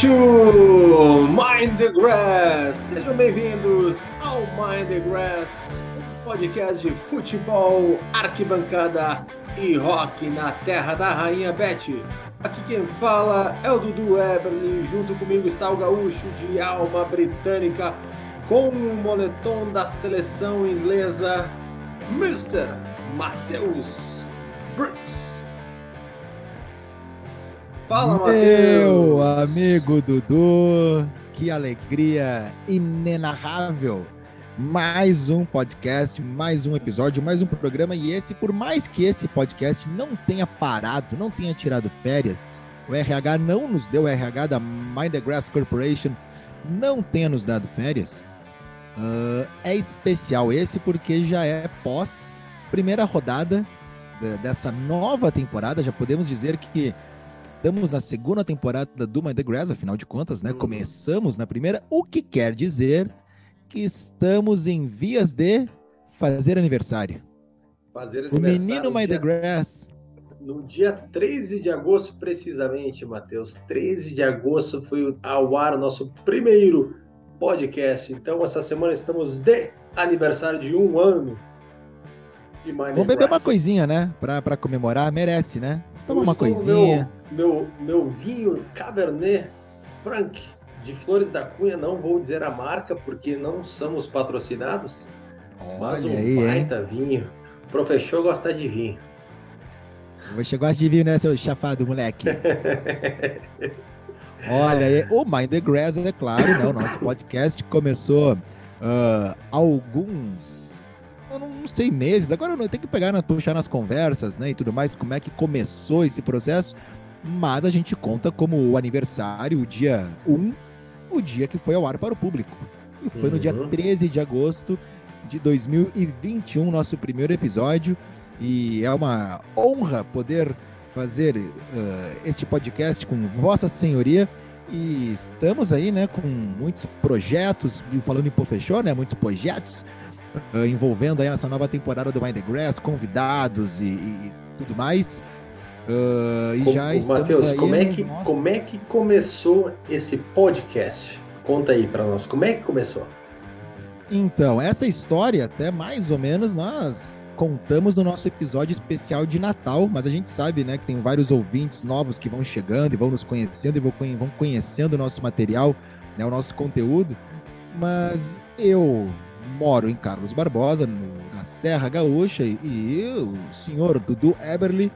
To Mind the Grass. Sejam bem-vindos ao Mind the Grass, podcast de futebol, arquibancada e rock na terra da rainha Beth. Aqui quem fala é o Dudu Eberlin, junto comigo está o gaúcho de alma britânica com o moletom da seleção inglesa, Mr. Matheus Brits. Fala, Matheus! Meu amigo Dudu, que alegria inenarrável! Mais um podcast, mais um episódio, mais um programa. E esse, por mais que esse podcast não tenha parado, não tenha tirado férias, o RH não nos deu, o RH da Mind the Grass Corporation não tenha nos dado férias, uh, é especial esse porque já é pós primeira rodada dessa nova temporada. Já podemos dizer que Estamos na segunda temporada do My The Grass, afinal de contas, né? Uhum. Começamos na primeira, o que quer dizer que estamos em vias de fazer aniversário. Fazer aniversário. O menino My dia, The Grass. No dia 13 de agosto, precisamente, Matheus. 13 de agosto foi ao ar o nosso primeiro podcast. Então, essa semana estamos de aniversário de um ano de My Vamos beber uma coisinha, né? Pra, pra comemorar, merece, né? Toma uma coisinha. Meu, meu, meu vinho Cabernet Franc de Flores da Cunha, não vou dizer a marca porque não somos patrocinados, Olha mas um aí, baita hein? vinho. O professor gosta de vinho. Você gosta de vinho, né, seu chafado, moleque? Olha, o Mind the Grass, é claro, né? O nosso podcast começou uh, alguns eu não, não sei meses, agora eu tenho que pegar, na, puxar nas conversas, né, e tudo mais, como é que começou esse processo, mas a gente conta como o aniversário, o dia 1, o dia que foi ao ar para o público. E foi uhum. no dia 13 uhum. de agosto de 2021, nosso primeiro episódio, e é uma honra poder fazer uh, este podcast com Vossa Senhoria. E estamos aí, né, com muitos projetos, falando em Pofechô, né, muitos projetos, uh, envolvendo aí essa nova temporada do Mind the Grass, convidados e, e tudo mais. Uh, e já estamos Matheus, como é que nosso... como é que começou esse podcast? Conta aí para nós, como é que começou? Então, essa história, até mais ou menos, nós contamos no nosso episódio especial de Natal, mas a gente sabe, né, que tem vários ouvintes novos que vão chegando e vão nos conhecendo e vão conhecendo o nosso material, né, o nosso conteúdo. Mas eu moro em Carlos Barbosa, no, na Serra Gaúcha, e o senhor Dudu Eberly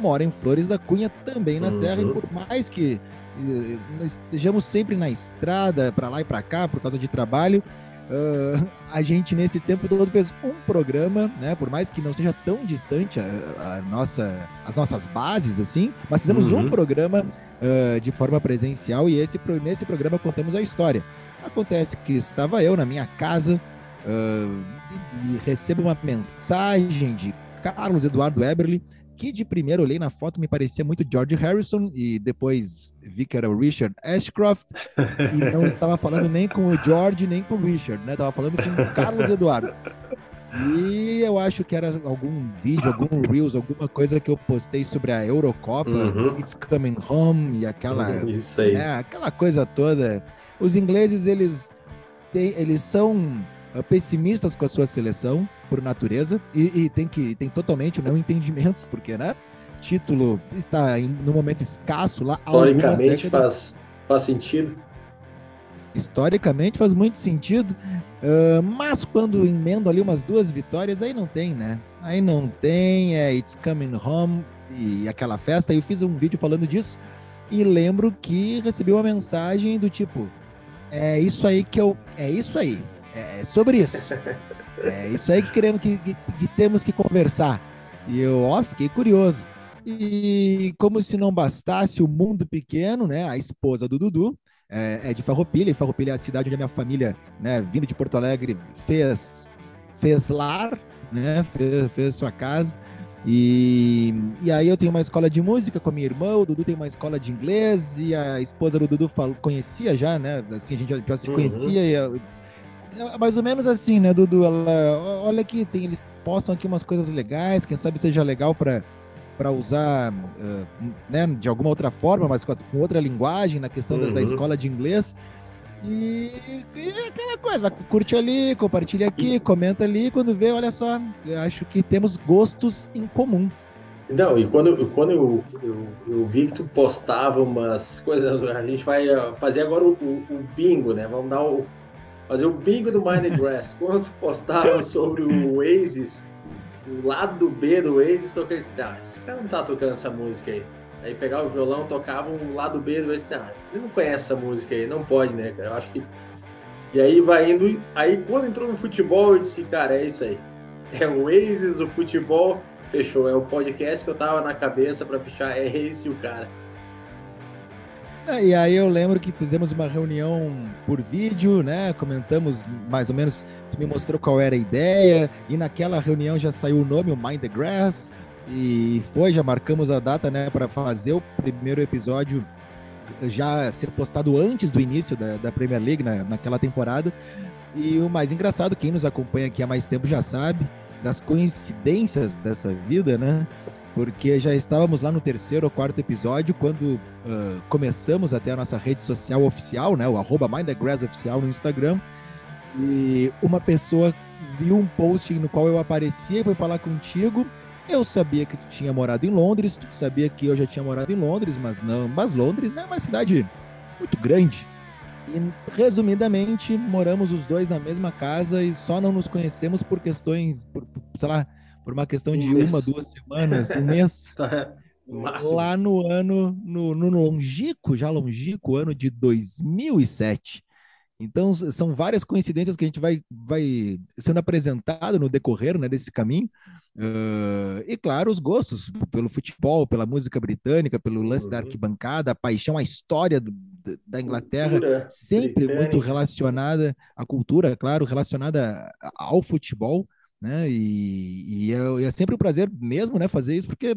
mora em Flores da Cunha, também na uhum. Serra, e por mais que uh, estejamos sempre na estrada, para lá e para cá, por causa de trabalho, uh, a gente nesse tempo todo fez um programa, né? Por mais que não seja tão distante a, a nossa, as nossas bases, assim, mas fizemos uhum. um programa uh, de forma presencial e esse, nesse programa contamos a história. Acontece que estava eu na minha casa, uh, e, e recebo uma mensagem de Carlos Eduardo Eberly, que de primeiro olhei na foto me parecia muito George Harrison e depois vi que era o Richard Ashcroft e não estava falando nem com o George nem com o Richard, né? Tava falando com o Carlos Eduardo. E eu acho que era algum vídeo, algum Reels, alguma coisa que eu postei sobre a Eurocopa, uhum. It's Coming Home e aquela, Isso aí. Né, aquela coisa toda. Os ingleses, eles, têm, eles são uh, pessimistas com a sua seleção, por natureza, e, e tem que tem totalmente o não entendimento, porque, né? Título está em, no momento escasso lá. Historicamente faz, faz sentido. Historicamente faz muito sentido, uh, mas quando emendo ali umas duas vitórias, aí não tem, né? Aí não tem, é It's Coming Home e aquela festa. Eu fiz um vídeo falando disso e lembro que recebi uma mensagem do tipo: é isso aí que eu. É isso aí. É, é sobre isso. É isso aí que queremos que, que, que temos que conversar. E eu ó, fiquei curioso. E como se não bastasse o mundo pequeno, né? A esposa do Dudu é, é de Farroupilha, e Farroupilha é a cidade onde a minha família, né, vindo de Porto Alegre, fez, fez lar, né? Fez, fez sua casa. E, e aí eu tenho uma escola de música com a minha irmã, o Dudu tem uma escola de inglês, e a esposa do Dudu falou, conhecia já, né? Assim, a gente já, já se uhum. conhecia, e eu, é mais ou menos assim, né, Dudu? Ela, olha aqui, tem, eles postam aqui umas coisas legais, quem sabe seja legal para para usar uh, né, de alguma outra forma, mas com, outra linguagem, na questão uhum. da, da, uhum. escola de inglês. E, e aquela coisa, curte ali, compartilha aqui, comenta ali, quando vê, olha só, eu acho que temos gostos em comum. Não, e quando, quando eu, eu, eu, vi que tu postava umas coisas, a gente vai uh, fazer agora o, o, o bingo, né? Vamos dar o, fazer o bingo do Mind Grass. quando postava sobre o Oasis, o lado B do Oasis, esse, ah, esse cara não tá tocando essa música aí. Aí pegava o violão, tocava o lado B do Oasis, ah, ele não conhece essa música aí, não pode, né, cara? Eu acho que. E aí vai indo, aí quando entrou no futebol, eu disse, cara, é isso aí. É o Oasis, o futebol Fechou, é o podcast que eu tava na cabeça para fechar, é esse o cara. É, e aí eu lembro que fizemos uma reunião por vídeo, né? Comentamos mais ou menos, tu me mostrou qual era a ideia, e naquela reunião já saiu o nome, o Mind the Grass, e foi, já marcamos a data, né, para fazer o primeiro episódio já ser postado antes do início da, da Premier League, na, naquela temporada. E o mais engraçado, quem nos acompanha aqui há mais tempo já sabe, das coincidências dessa vida, né? Porque já estávamos lá no terceiro ou quarto episódio quando uh, começamos até a nossa rede social oficial, né? O arroba oficial no Instagram. E uma pessoa viu um post no qual eu aparecia e foi falar contigo. Eu sabia que tu tinha morado em Londres, tu sabia que eu já tinha morado em Londres, mas não. Mas Londres né, é uma cidade muito grande. E, resumidamente, moramos os dois na mesma casa e só não nos conhecemos por questões, por, sei lá, por uma questão de um uma, duas semanas, um mês. lá no ano, no, no longínquo, já longínquo, ano de 2007. Então, são várias coincidências que a gente vai, vai sendo apresentado no decorrer né, desse caminho. Uh, e, claro, os gostos pelo futebol, pela música britânica, pelo lance uhum. da arquibancada, a paixão, a história do, da Inglaterra, cultura sempre britânica. muito relacionada à cultura, claro, relacionada ao futebol. Né? E, e é, é, sempre um prazer mesmo né, fazer isso, porque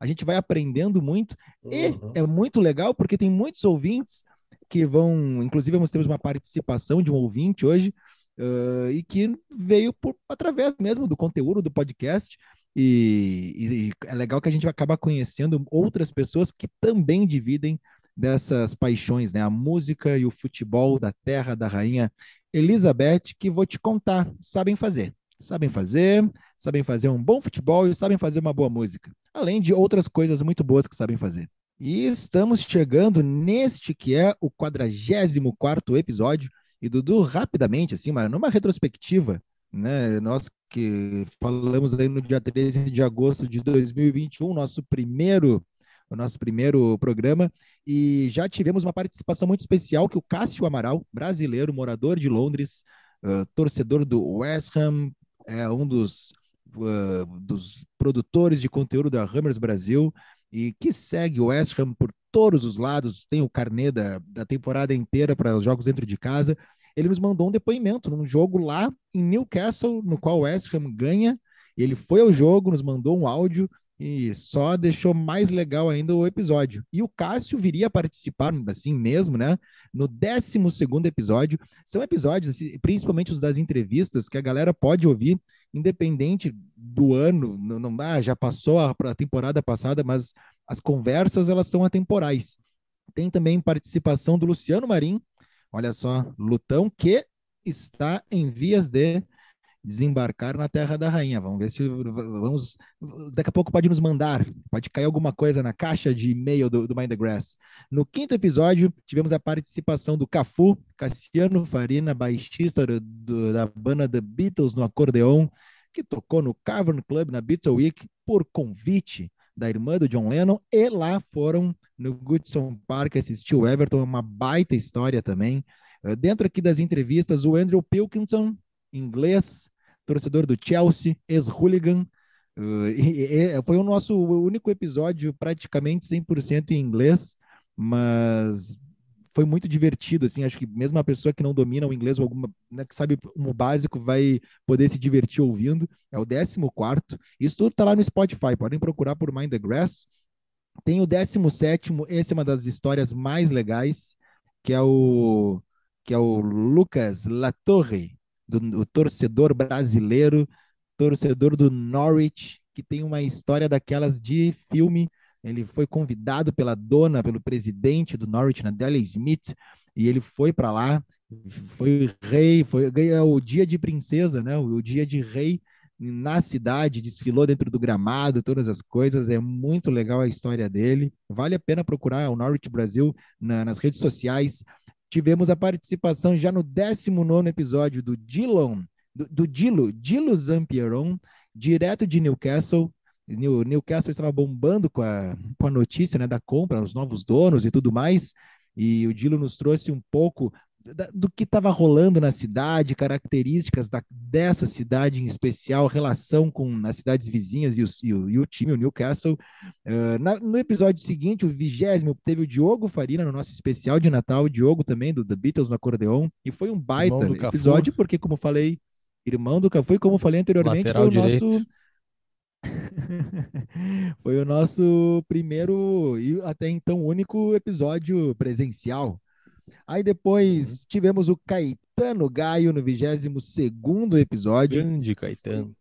a gente vai aprendendo muito. Uhum. E é muito legal, porque tem muitos ouvintes que vão, inclusive, nós temos uma participação de um ouvinte hoje, uh, e que veio por, através mesmo do conteúdo do podcast. E, e, é legal que a gente acaba conhecendo outras pessoas que também dividem dessas paixões, né? A música e o futebol da terra da rainha Elizabeth, que vou te contar, sabem fazer. Sabem fazer, sabem fazer um bom futebol e sabem fazer uma boa música. Além de outras coisas muito boas que sabem fazer. E estamos chegando neste que é o 44 episódio. E Dudu, rapidamente, assim, mas numa retrospectiva, né? Nós que falamos aí no dia 13 de agosto de 2021, nosso primeiro o nosso primeiro programa e já tivemos uma participação muito especial que o Cássio Amaral, brasileiro, morador de Londres, uh, torcedor do West Ham, é um dos, uh, dos produtores de conteúdo da Hammers Brasil, e que segue o West Ham por todos os lados, tem o carnê da, da temporada inteira para os jogos dentro de casa. Ele nos mandou um depoimento num jogo lá em Newcastle, no qual o West Ham ganha. Ele foi ao jogo, nos mandou um áudio e só deixou mais legal ainda o episódio. E o Cássio viria a participar, assim mesmo, né? No 12 episódio. São episódios, assim, principalmente os das entrevistas, que a galera pode ouvir, independente do ano. Não, não ah, já passou a, a temporada passada, mas as conversas elas são atemporais. Tem também participação do Luciano Marim, olha só, Lutão, que está em vias de desembarcar na Terra da Rainha. Vamos ver se vamos. Daqui a pouco pode nos mandar, pode cair alguma coisa na caixa de e-mail do, do Mind the Grass. No quinto episódio, tivemos a participação do Cafu, Cassiano Farina, baixista do, do, da banda The Beatles no acordeon, que tocou no Cavern Club na Beatle Week por convite da irmã do John Lennon, e lá foram no Goodson Park assistir o Everton, uma baita história também. Eh, dentro aqui das entrevistas, o Andrew Pilkington, inglês, torcedor do Chelsea, ex-hooligan. Uh, foi o nosso único episódio praticamente 100% em inglês, mas foi muito divertido, assim, acho que mesmo uma pessoa que não domina o inglês ou alguma, né, que sabe o básico vai poder se divertir ouvindo, é o 14 isso tudo tá lá no Spotify, podem procurar por Mind the Grass, tem o 17 esse é uma das histórias mais legais, que é o que é o Lucas Latorre, do, do torcedor brasileiro, torcedor do Norwich, que tem uma história daquelas de filme. Ele foi convidado pela dona, pelo presidente do Norwich, Nadelia Smith, e ele foi para lá, foi rei, foi o dia de princesa, né? O dia de rei na cidade, desfilou dentro do gramado, todas as coisas. É muito legal a história dele. Vale a pena procurar o Norwich Brasil na, nas redes sociais. Tivemos a participação já no 19 episódio do Dillon, do, do Dilo, Dilo Zampieron, direto de Newcastle. New, Newcastle estava bombando com a, com a notícia né, da compra, os novos donos e tudo mais. E o Dilo nos trouxe um pouco do que estava rolando na cidade, características da, dessa cidade em especial, relação com as cidades vizinhas e, os, e, o, e o, time, o Newcastle. Uh, na, no episódio seguinte, o vigésimo, teve o Diogo Farina no nosso especial de Natal, o Diogo também, do The Beatles no acordeon, e foi um baita episódio, porque, como falei, irmão do Cafu, e como falei anteriormente, Lateral foi o direito. nosso. foi o nosso primeiro e até então único episódio presencial Aí depois uhum. tivemos o Caetano Gaio no 22 episódio. Grande Caetano.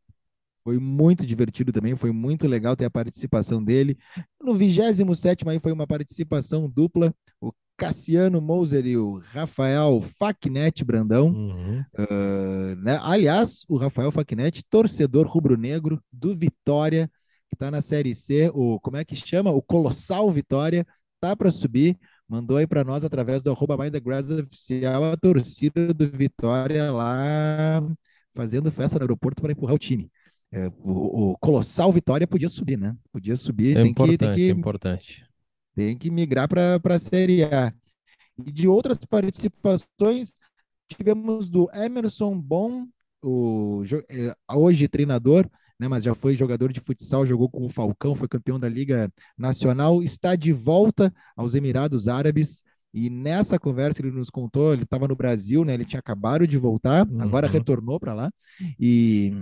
Foi, foi muito divertido também, foi muito legal ter a participação dele. No 27 aí foi uma participação dupla, o Cassiano Moser e o Rafael Facnet Brandão. Uhum. Uh, né? Aliás, o Rafael Facnet, torcedor rubro-negro do Vitória, que está na Série C, o como é que chama? O Colossal Vitória, tá para subir mandou aí para nós através do arroba oficial a torcida do Vitória lá fazendo festa no aeroporto para empurrar o time. É, o, o, colossal Vitória podia subir, né? Podia subir. É tem importante, que, tem que, é importante. Tem que migrar para a Série A. E de outras participações, tivemos do Emerson Bom, o, é, hoje treinador, né, mas já foi jogador de futsal, jogou com o Falcão, foi campeão da Liga Nacional, está de volta aos Emirados Árabes. E nessa conversa ele nos contou, ele estava no Brasil, né? Ele tinha acabado de voltar, uhum. agora retornou para lá e,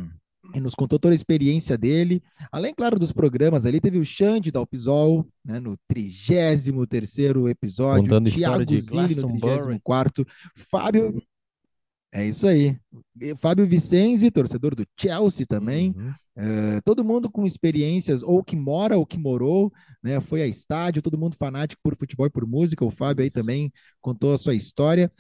e, nos contou toda a experiência dele. Além, claro, dos programas ali, teve o Xande da Alpisol, né? No 33 terceiro episódio, Contando Thiago Zilli no 34 Fábio é isso aí. Fábio Vicenzi, torcedor do Chelsea também. Uhum. É, todo mundo com experiências, ou que mora ou que morou, né? Foi a estádio, todo mundo fanático por futebol e por música. O Fábio aí também contou a sua história.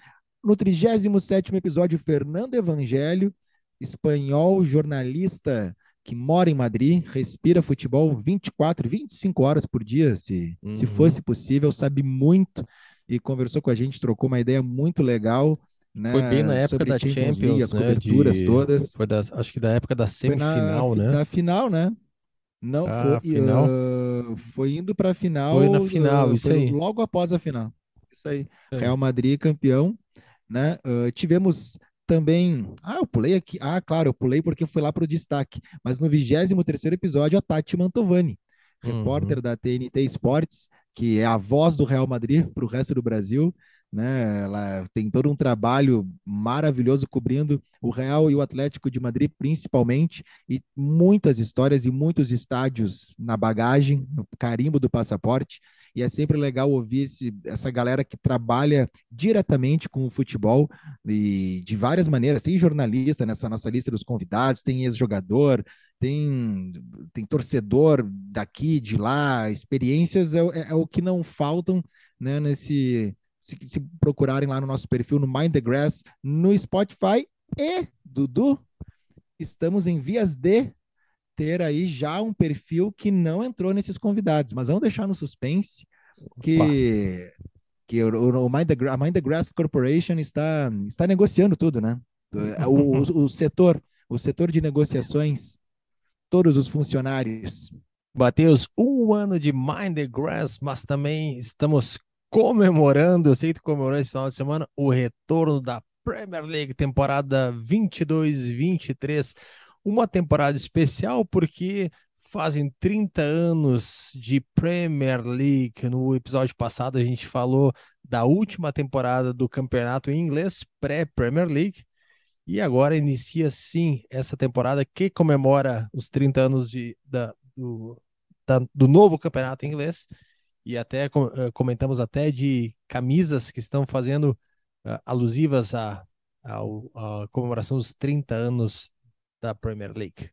No 37 episódio, Fernando Evangelho, espanhol, jornalista que mora em Madrid, respira futebol 24, 25 horas por dia, se, uhum. se fosse possível, sabe muito e conversou com a gente, trocou uma ideia muito legal. Né, foi bem na época da Champions, League, as né, coberturas de... todas. Foi das, acho que da época da semifinal, na, né? Da final, né? Não, ah, foi, final. Uh, foi indo para a final. Foi na final, uh, isso aí. Logo após a final. Isso aí. É. Real Madrid campeão, né? Uh, tivemos também. Ah, eu pulei aqui. Ah, claro, eu pulei porque foi lá para o destaque. Mas no 23 episódio, a Tati Mantovani, repórter uhum. da TNT Sports, que é a voz do Real Madrid para o resto do Brasil né? Ela tem todo um trabalho maravilhoso cobrindo o Real e o Atlético de Madrid, principalmente, e muitas histórias e muitos estádios na bagagem, no carimbo do passaporte. E é sempre legal ouvir esse, essa galera que trabalha diretamente com o futebol e de várias maneiras. Tem jornalista nessa nossa lista dos convidados, tem ex-jogador, tem, tem torcedor daqui, de lá, experiências é, é, é o que não faltam né, nesse se, se procurarem lá no nosso perfil no Mind the Grass, no Spotify e Dudu, estamos em vias de ter aí já um perfil que não entrou nesses convidados, mas vamos deixar no suspense que, que o, o Mind the, a Mind the Grass Corporation está, está negociando tudo, né? O, o, o setor, o setor de negociações, todos os funcionários. Batemos um ano de Mind the Grass, mas também estamos comemorando, eu sei que comemorou esse final de semana, o retorno da Premier League, temporada 22-23. Uma temporada especial porque fazem 30 anos de Premier League. No episódio passado a gente falou da última temporada do campeonato em inglês, pré-Premier League. E agora inicia sim essa temporada que comemora os 30 anos de, da, do, da, do novo campeonato inglês e até eh, comentamos até de camisas que estão fazendo uh, alusivas à, à, à comemoração dos 30 anos da Premier League.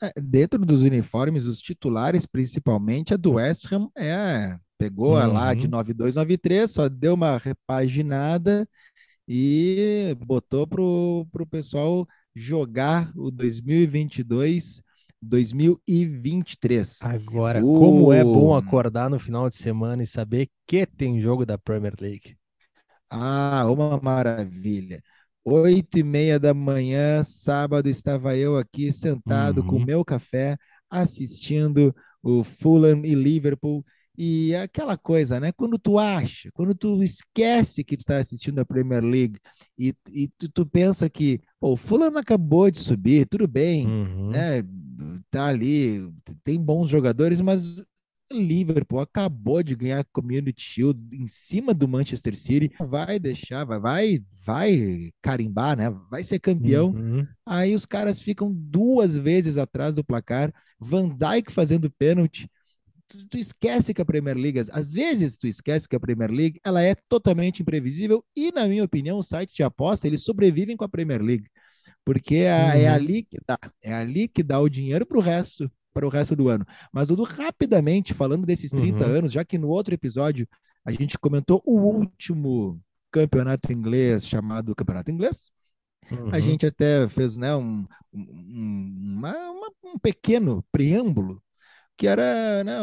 É, dentro dos uniformes, os titulares, principalmente, a do West Ham é, pegou uhum. lá de 9293, só deu uma repaginada e botou pro, pro pessoal jogar o 2022 2023. Agora, o... como é bom acordar no final de semana e saber que tem jogo da Premier League. Ah, uma maravilha. Oito e meia da manhã, sábado, estava eu aqui sentado uhum. com meu café, assistindo o Fulham e Liverpool. E aquela coisa, né? Quando tu acha, quando tu esquece que tu está assistindo a Premier League e, e tu, tu, pensa que pô, o Fulham acabou de subir, tudo bem, uhum. né? Tá ali, tem bons jogadores, mas Liverpool acabou de ganhar a Community Shield em cima do Manchester City, vai deixar, vai, vai, vai carimbar, né? Vai ser campeão. Uhum. Aí os caras ficam duas vezes atrás do placar, Van Dijk fazendo pênalti. Tu, tu, esquece que a Premier League, às vezes tu esquece que a Premier League, ela é totalmente imprevisível e, na minha opinião, os sites de aposta, eles sobrevivem com a Premier League, porque é, é uhum. é ali que dá, é ali que dá o dinheiro para o resto para o resto do ano. Mas, Dudu, rapidamente, falando desses 30 uhum. anos, já que no outro episódio a gente comentou o último campeonato inglês chamado Campeonato Inglês, uhum. a gente até fez né, um, um, uma, uma, um pequeno preâmbulo que era né,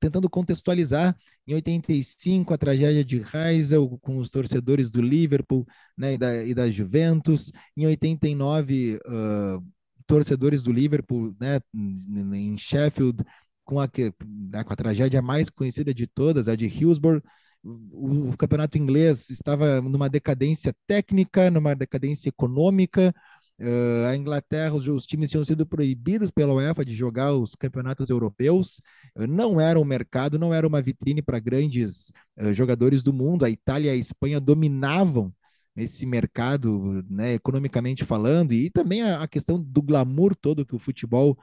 tentando contextualizar em 85 a tragédia de Heysel com os torcedores do Liverpool né, e, da, e da Juventus, em 89 uh, torcedores do Liverpool, né, em Sheffield, com a, né, com a tragédia mais conhecida de todas, a de Hillsborough, o campeonato inglês estava numa decadência técnica, numa decadência econômica. Uh, a Inglaterra, os, os, times tinham sido proibidos pela UEFA de jogar os campeonatos europeus. Uh, não era um mercado, não era uma vitrine para grandes uh, jogadores do mundo. A Itália e a Espanha dominavam esse mercado, né, economicamente falando, e também a, a, questão do glamour todo que o futebol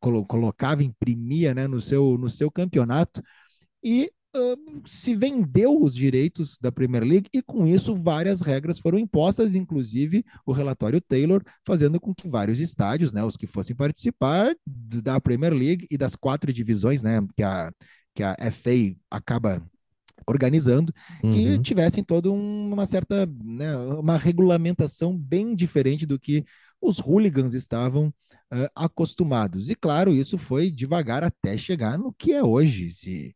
colo colocava, imprimia né, no, seu, no seu campeonato, e uh, se vendeu os direitos da Premier League, e com isso várias regras foram impostas, inclusive o relatório Taylor, fazendo com que vários estádios, né, os que fossem participar da Premier League e das quatro divisões, né, que a, que a FA acaba organizando, uhum. que tivessem toda uma certa, né, uma regulamentação bem diferente do que os hooligans estavam uh, acostumados. E claro, isso foi devagar até chegar no que é hoje, se,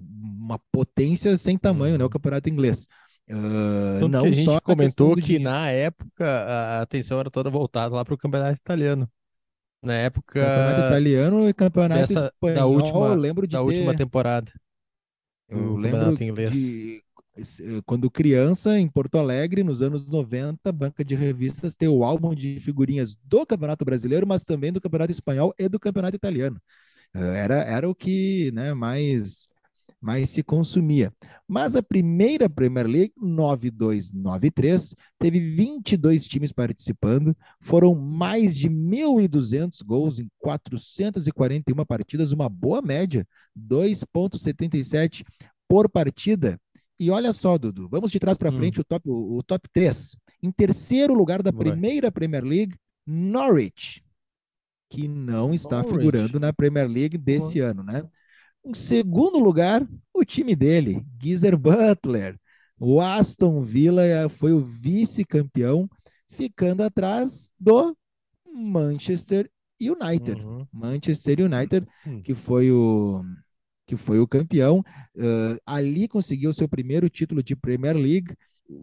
uma potência sem tamanho, né, o uhum. campeonato inglês. Uh, não a gente só comentou que na época a atenção era toda voltada lá para o campeonato italiano. Na época. Campeonato italiano e campeonato dessa, espanhol, da última, eu lembro de da ter... última temporada. Eu lembro de eh, quando criança, em Porto Alegre, nos anos 90, banca de revistas ter o álbum de figurinhas do Campeonato Brasileiro, mas também do Campeonato Espanhol e do Campeonato Italiano. Eh, era, era o que né, mais, mais se consumia. Mas a primeira Premier League, 9293, teve 22 times participando, foram mais de 1.200 gols em 441 partidas, uma boa média, 2,77 por partida. E olha só, Dudu, vamos de trás para hum. frente o, top, o, o, top 3. Em terceiro lugar da primeira Premier League, Norwich, que não está figurando na Premier League desse ano, né? Em segundo lugar, o time dele, Geezer Butler. O Aston Villa foi o vice-campeão, ficando atrás do Manchester United. Uhum. Manchester United, uhum. que foi o que foi o campeão. Uh, ali conseguiu seu primeiro título de Premier League.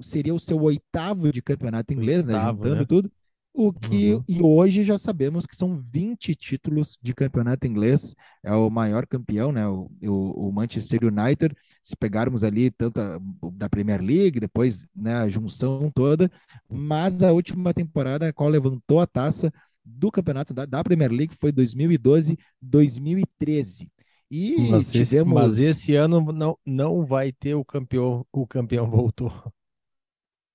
Seria o seu oitavo de campeonato inglês, né? oitavo, né? Juntando né? tudo. O que, uhum. E hoje já sabemos que são 20 títulos de campeonato inglês, é o maior campeão, né? O, o, o Manchester United, se pegarmos ali tanto a, da Premier League, depois né, a junção toda, mas a última temporada a qual levantou a taça do campeonato da, da Premier League foi 2012-2013. E mas tivemos... esse, mas esse ano não, não vai ter o campeão, o campeão voltou.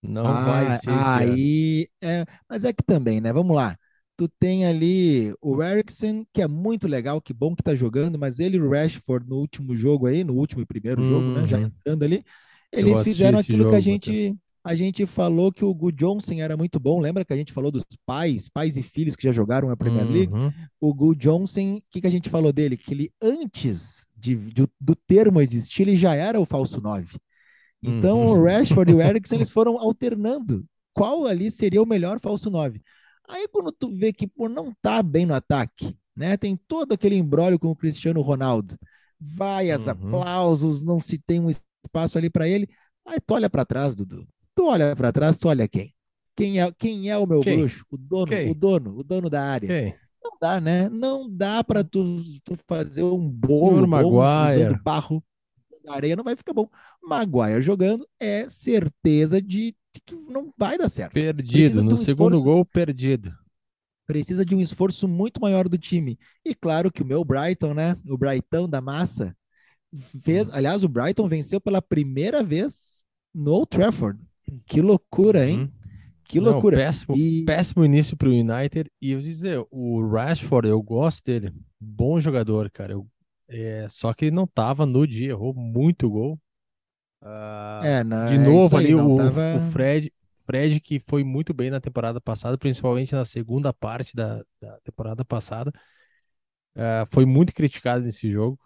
Não ah, vai ser. Aí, é, mas é que também, né? Vamos lá. Tu tem ali o Erickson, que é muito legal, que bom que tá jogando, mas ele e o Rashford no último jogo aí, no último e primeiro jogo, né? Já uhum. entrando ali, eles fizeram aquilo que a gente. A gente falou que o Gu Johnson era muito bom. Lembra que a gente falou dos pais, pais e filhos que já jogaram na Premier League? Uhum. O Gu Johnson, o que, que a gente falou dele? Que ele, antes de, de- do termo existir, ele já era o falso 9. Então, Uhum. o Rashford e o Eriksen, eles foram alternando qual ali seria o melhor falso 9. Aí, quando tu vê que pô, não tá bem no ataque, né? Tem todo aquele embrólio com o Cristiano Ronaldo. Vaias, Uhum. aplausos, não se tem um espaço ali para ele. Aí tu olha para trás, Dudu. Tu olha para trás, tu olha quem? Quem é, quem é o meu Quem? bruxo? O dono, Quem? o dono, o dono da área. Ok. Não dá, né? Não dá para tu, tu fazer um bolo Maguire. usando barro da areia, não vai ficar bom. Maguire jogando é certeza de, de que não vai dar certo. Perdido. De No um segundo esforço. gol, perdido. Precisa de um esforço muito maior do time. E claro que o meu Brighton, né? O Brighton da massa fez, aliás, o Brighton venceu pela primeira vez no Old Trafford. Que loucura, hein? Uhum. Que Não, loucura. péssimo, E- péssimo início para o United. E eu dizer, o Rashford, eu gosto dele. Bom jogador, cara. Eu- é, só que ele não tava no dia, errou muito gol. Ah, É, não, de é novo isso aí, ali, não o, tava- o Fred, Fred que foi muito bem na temporada passada, principalmente na segunda parte da, da temporada passada. ah, foi muito criticado nesse jogo.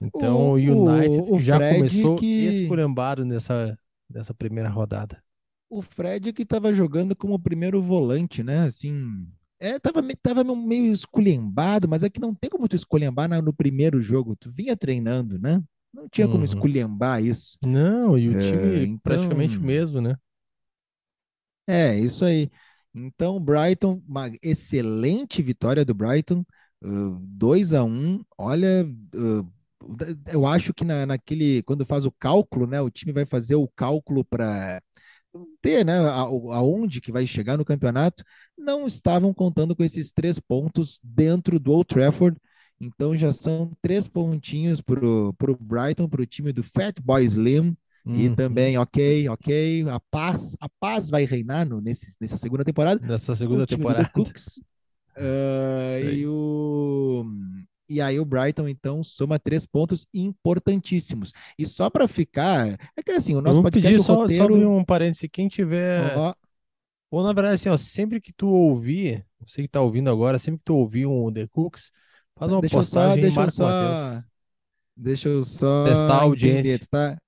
Então O- o United o- o já Fred começou que- esculhambado nessa, nessa primeira rodada. o Fred que estava jogando como primeiro volante, né? Assim, é, tava, tava meio esculhambado, mas é que não tem como tu esculhambar no primeiro jogo. Tu vinha treinando, né? Não tinha como Uhum. esculhambar isso. Não, e o É, time praticamente o então- mesmo, né? É, isso aí. Então, Brighton, uma excelente vitória do Brighton, 2 a 1 Olha, uh, eu acho que na, naquele, quando faz o cálculo, né? O time vai fazer o cálculo para ter, né? Aonde que vai chegar no campeonato. Não estavam contando com esses três pontos dentro do Old Trafford. Então já são três pontinhos para o Brighton, para o time do Fat Boy Slim. E Uhum. também, ok, ok, a paz, a paz vai reinar no, nesse, nessa segunda temporada. Nessa segunda temporada. Cooks. Ah, Isso aí. e, o, e aí o Brighton, então, soma três pontos importantíssimos. E só para ficar, é que assim, o nosso podcast, pedir só, só roteiro, abrir um parêntese. Quem tiver. ó, Ou na verdade, assim, ó, sempre que tu ouvir, você que tá ouvindo agora, sempre que tu ouvir um The Cooks, faz uma deixa eu só, postagem e deixa eu só, deixa eu só Testar a entender, audiência. tu tá,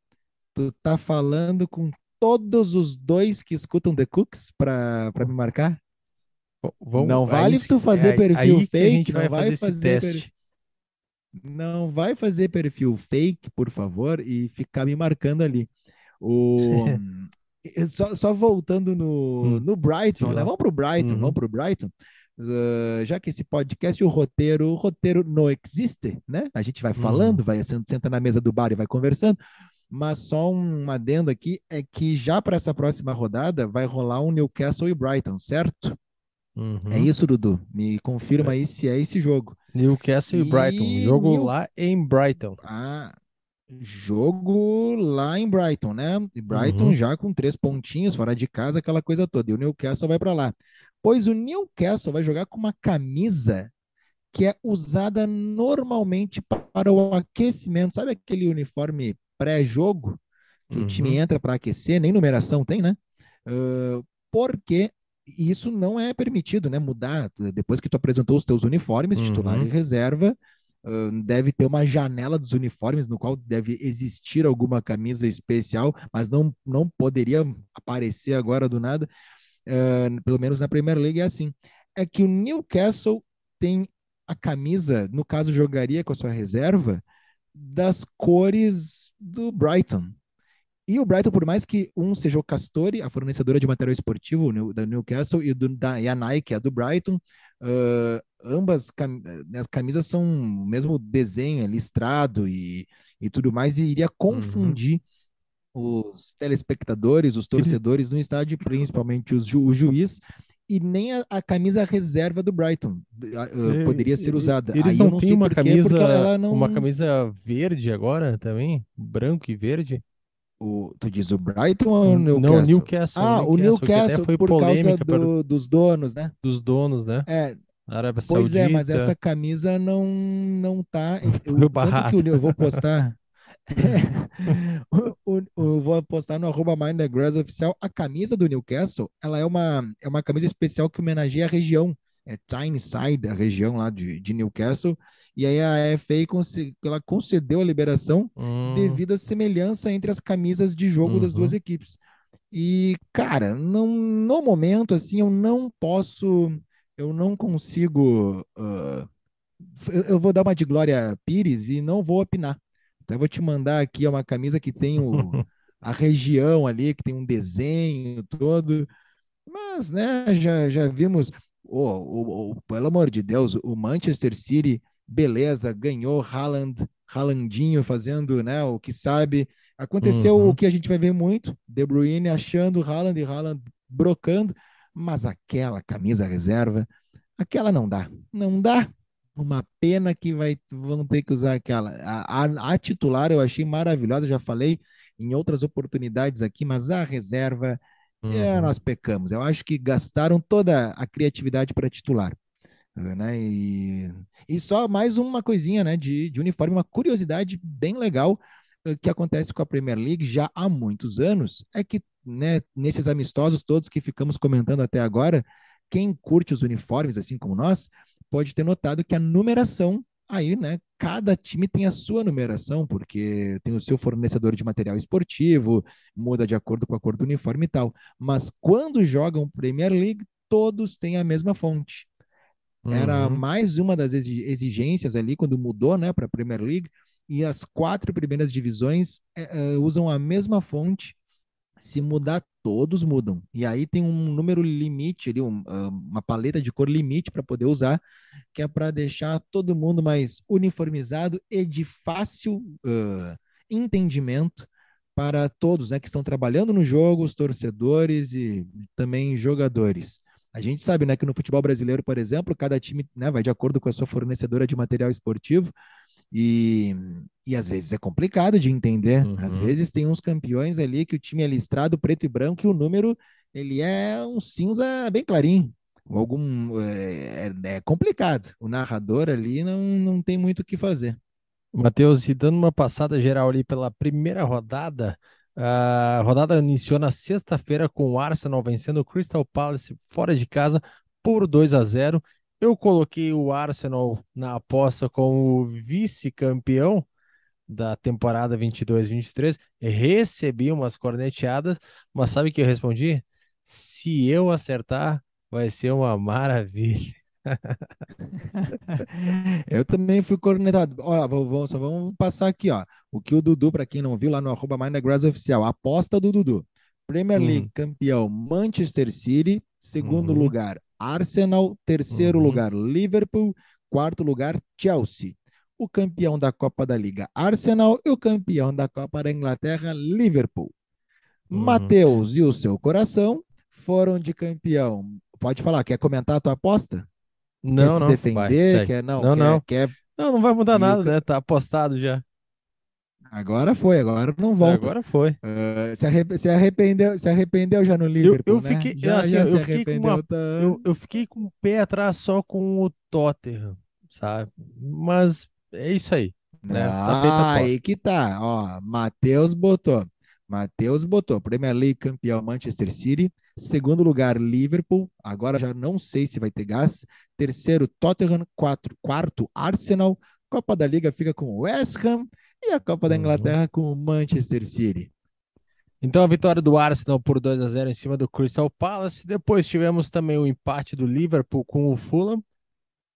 tu tá falando com todos os dois que escutam The Cooks para me marcar? Vamos, Não aí vale tu fazer é perfil aí que a fake, gente não vai fazer esse fazer per- teste. Não vai fazer perfil fake, por favor, e ficar me marcando ali. O... eh, só, só voltando no, Hum, no Brighton, né? Vamos pro Brighton, Uhum. vamos pro Brighton. Uh, já que esse podcast, o roteiro, o roteiro não existe, né? A gente vai Uhum. falando, vai senta, na mesa do bar e vai conversando. Mas só um adendo aqui é que já para essa próxima rodada vai rolar um Newcastle e Brighton, certo? Uhum. É isso, Dudu? Me confirma aí se é esse jogo. Newcastle e Brighton. Jogo New- lá em Brighton. Ah, jogo lá em Brighton, né? E Brighton Uhum. já com três pontinhos fora de casa, aquela coisa toda. E o Newcastle vai para lá. Pois o Newcastle vai jogar com uma camisa que é usada normalmente para o aquecimento. Sabe aquele uniforme pré-jogo que o time Uhum. entra para aquecer? Nem numeração tem, né? Ah, porque isso não é permitido, né? Mudar depois que tu apresentou os teus uniformes, titular Uhum. e reserva. deve ter uma janela dos uniformes no qual deve existir alguma camisa especial, mas não, não poderia aparecer agora do nada. ah, pelo menos na Premier League é assim. É que o Newcastle tem a camisa, no caso, jogaria com a sua reserva, das cores do Brighton. E o Brighton, por mais que um seja o Castori, a fornecedora de material esportivo da Newcastle, e, do, da, e a Nike, a do Brighton, ah, ambas cam- eh, as camisas são o mesmo desenho, é listrado e, e tudo mais, e iria confundir os telespectadores, os torcedores no estádio, principalmente os ju- o juiz, e nem a, a camisa reserva do Brighton E- poderia ser usada. Eles Aí não não têm uma camisa, não. uma camisa verde agora também? Branco e verde? O, tu diz o Brighton ou o Não, Newcastle? Newcastle. Ah, o até Newcastle foi por causa do- dos donos, né? dos donos, né? É, Arábia pois é, mas Saudita. essa camisa não não tá. Eu, tanto que o- eu vou postar. o, o, vou postar no arroba Grass oficial. A camisa do Newcastle, ela é uma, é uma camisa especial que homenageia a região. É Tyneside, a região lá de, de Newcastle. E aí a FA ela concedeu a liberação hum. devido à semelhança entre as camisas de jogo uhum. das duas uhum. equipes. E, cara, não, no momento, assim, eu não posso, eu não consigo. Uh, eu, eu vou dar uma de Glória Pires e não vou opinar então eu vou te mandar aqui uma camisa que tem o, a região ali, que tem um desenho todo. Mas, né, já, já vimos, oh, oh, oh, pelo amor de Deus, o Manchester City, beleza, ganhou Haaland, Haalandinho fazendo né, o que sabe. Aconteceu uhum. o que a gente vai ver muito, De Bruyne achando Haaland e Haaland brocando, mas aquela camisa reserva, aquela não dá. Não dá, uma pena que vai, vão ter que usar aquela. A, a, a, titular eu achei maravilhosa, já falei em outras oportunidades aqui, mas a reserva é, uhum. nós pecamos. Eu acho que gastaram toda a criatividade para titular. Né? E, e só mais uma coisinha né, de, de uniforme, uma curiosidade bem legal eh, que acontece com a Premier League já há muitos anos é que né, nesses amistosos todos que ficamos comentando até agora, quem curte os uniformes, assim como nós, pode ter notado que a numeração aí, né? Cada time tem a sua numeração, porque tem o seu fornecedor de material esportivo, muda de acordo com a cor do uniforme e tal. Mas quando jogam Premier League, todos têm a mesma fonte. Uhum. Era mais uma das exigências ali quando mudou, né, para a Premier League. E as quatro primeiras divisões é, é, usam a mesma fonte se mudar, todos mudam. E aí tem um número limite ali, um, ah, uma paleta de cor limite para poder usar, que é para deixar todo mundo mais uniformizado e de fácil uh, entendimento para todos né, que estão trabalhando no jogo, os torcedores e também jogadores. A gente sabe né, que no futebol brasileiro, por exemplo, cada time né, vai de acordo com a sua fornecedora de material esportivo. E, e às vezes é complicado de entender. Uhum. Às vezes tem uns campeões ali que o time é listrado preto e branco e o número ele é um cinza bem clarinho. Algum é, é, é complicado. O narrador ali não, não tem muito o que fazer. Matheus, e dando uma passada geral ali pela primeira rodada, a rodada iniciou na sexta-feira com o Arsenal vencendo o Crystal Palace fora de casa por 2 a 0 eu coloquei o Arsenal na aposta como vice-campeão da temporada 22-23, recebi umas corneteadas, mas sabe o que eu respondi? Se eu acertar, vai ser uma maravilha. eu também fui cornetado. Olha, vamos, só vamos passar aqui, ó. O que o Dudu, para quem não viu, lá no arroba oficial, aposta do Dudu. Premier hum. League campeão Manchester City, segundo uhum. lugar Arsenal, terceiro uhum. lugar Liverpool, quarto lugar Chelsea. O campeão da Copa da Liga Arsenal e o campeão da Copa da Inglaterra Liverpool. Uhum. Matheus e o seu coração foram de campeão. Pode falar, quer comentar a tua aposta? Não, quer se não. defender? Vai, quer, não, não, quer, não. Quer... Não, não vai mudar e nada, o... né? Tá apostado já. Agora foi, agora não volta. Agora foi. Uh, se, arrep se, arrependeu, se arrependeu já no Liverpool, eu, eu né? Fiquei, já, assim, já eu se fiquei arrependeu. Uma, eu, eu, fiquei com o pé atrás só com o Tottenham, sabe? Mas é isso aí. Né? Tá ah, aí que tá. Ó, Matheus botou. Matheus botou. Premier League campeão Manchester City. Segundo lugar, Liverpool. Agora já não sei se vai ter gás. Terceiro, Tottenham. Quatro, quarto, Arsenal. Copa da Liga fica com West Ham e a Copa da uhum. Inglaterra com o Manchester City. Então a vitória do Arsenal por 2 a 0 em cima do Crystal Palace. Depois tivemos também o empate do Liverpool com o Fulham.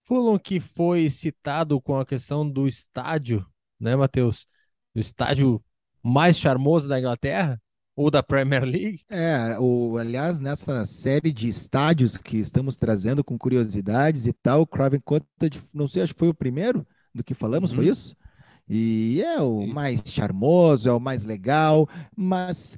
Fulham que foi citado com a questão do estádio, né, Matheus? O estádio mais charmoso da Inglaterra ou da Premier League? É, o, aliás, nessa série de estádios que estamos trazendo com curiosidades e tal, o Craven Cottage, não sei, acho que foi o primeiro, do que falamos, uhum. foi isso? E é o mais charmoso, é o mais legal, mas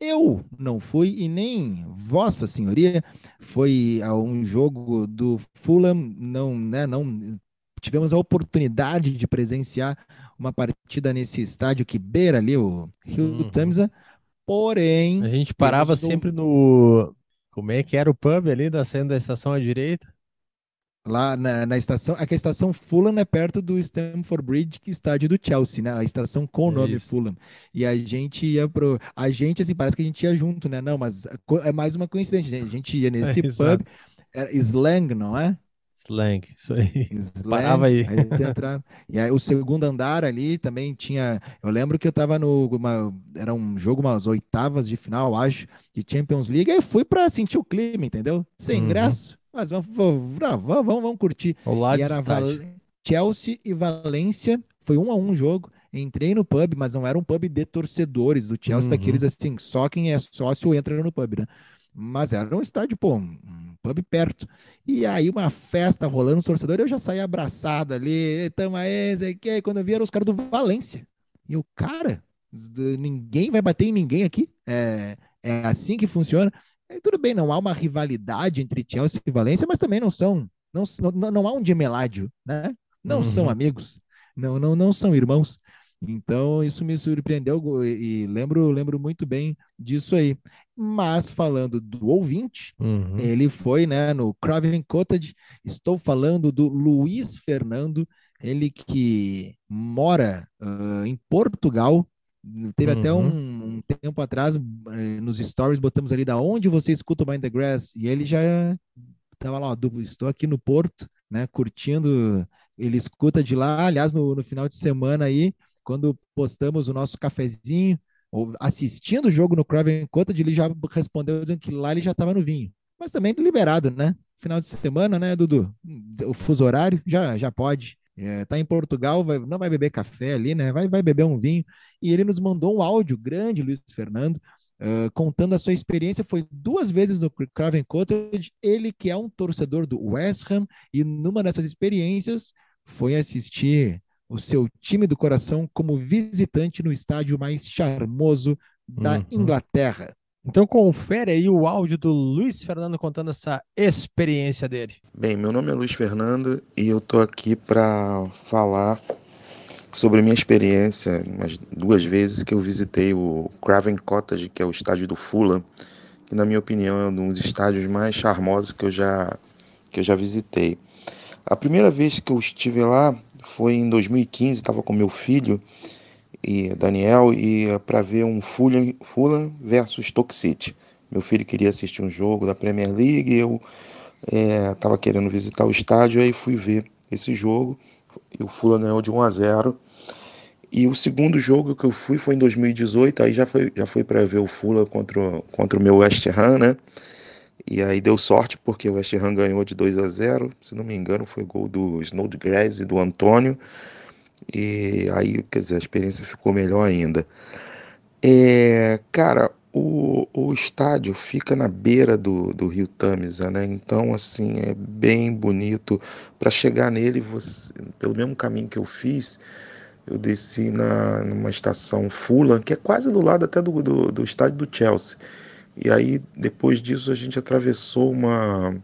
eu não fui e nem Vossa Senhoria foi a um jogo do Fulham, não, né, não tivemos a oportunidade de presenciar uma partida nesse estádio que beira ali o Rio uhum. Tamisa, porém a gente parava sempre no como é que era o pub ali da saindo da estação à direita? Lá na, na estação, é que a estação Fulham é perto do Stamford Bridge, que é estádio do Chelsea, né? A estação com o nome Isso. Fulham. E a gente ia pro. A gente, assim, parece que a gente ia junto, né? Não, mas é mais uma coincidência, gente. A gente ia nesse É, pub, exato. era Slang, não é? Slang, isso aí. Slang, Parava aí. a gente entrava. E aí o segundo andar ali também tinha. Eu lembro que eu tava no. uma- era um jogo, umas oitavas de final, acho, de Champions League. Aí eu fui pra sentir o clima, entendeu? Sem Uhum. ingresso. Mas vamos, vamos, vamos, curtir. Lado E era. Val- Chelsea e Valência. Foi um a um jogo. Entrei no pub, mas não era um pub de torcedores do Chelsea, Uhum. daqueles assim, só quem é sócio entra no pub, né? Mas era um estádio, pô, um pub perto. E aí uma festa rolando, os torcedores, eu já saí abraçado ali, tamo aí, sei o quê. Quando eu vi, eram os caras do Valência. E o cara, ninguém vai bater em ninguém aqui. É, é assim que funciona. Tudo bem, não há uma rivalidade entre Chelsea e Valência, mas também não são, não, não, não há um gemeládio, né? Não são Uhum. amigos, não, não, não são irmãos. Então, isso me surpreendeu e, e lembro, lembro muito bem disso aí. Mas falando do ouvinte, Uhum. ele foi né, no Craven Cottage. Estou falando do Luiz Fernando, ele que mora ah, em Portugal. Teve até Uhum. um, um tempo atrás, eh, nos stories, botamos ali da onde você escuta o Mind the Grass, e ele já estava lá, ó, "Du- estou aqui no Porto, né, curtindo. Ele escuta de lá, aliás, no, no final de semana aí, quando postamos o nosso cafezinho, ou assistindo o jogo no Craven Cottage, ele já respondeu dizendo que lá ele já estava no vinho. Mas também liberado, né? Final de semana, né, Dudu? O fuso horário já, já pode. É, tá em Portugal, vai- não vai beber café ali, né? Vai, vai beber um vinho. E ele nos mandou um áudio grande, Luiz Fernando, eh, contando a sua experiência. Foi duas vezes no Craven Cottage. Ele que é um torcedor do West Ham e numa dessas experiências foi assistir o seu time do coração como visitante no estádio mais charmoso da Uhum. Inglaterra. Então confere aí o áudio do Luiz Fernando contando essa experiência dele. Bem, meu nome é Luiz Fernando e eu tô aqui para falar sobre minha experiência, umas duas vezes que eu visitei o Craven Cottage, que é o estádio do Fulham, que na minha opinião é um dos estádios mais charmosos que eu já que eu já visitei. A primeira vez que eu estive lá foi em 2015, estava com meu filho e Daniel e para ver um Fulham, Fulham versus Stoke City. Meu filho queria assistir um jogo da Premier League, eu estava querendo visitar o estádio, aí fui ver esse jogo e o Fulham ganhou de 1 a 0. E o segundo jogo que eu fui foi em 2018, aí já foi, já foi para ver o Fulham contra, contra o meu West Ham, né? E aí deu sorte porque o West Ham ganhou de 2 a 0, se não me engano foi gol do Snodgrass e do Antônio. E aí, quer dizer, a experiência ficou melhor ainda. É, cara, o, o estádio fica na beira do, do rio Tamisa, né? Então, assim, é bem bonito. Para chegar nele, você, pelo mesmo caminho que eu fiz, eu desci na, numa estação Fulham, que é quase do lado até do, do, do estádio do Chelsea. E aí, depois disso, a gente atravessou uma,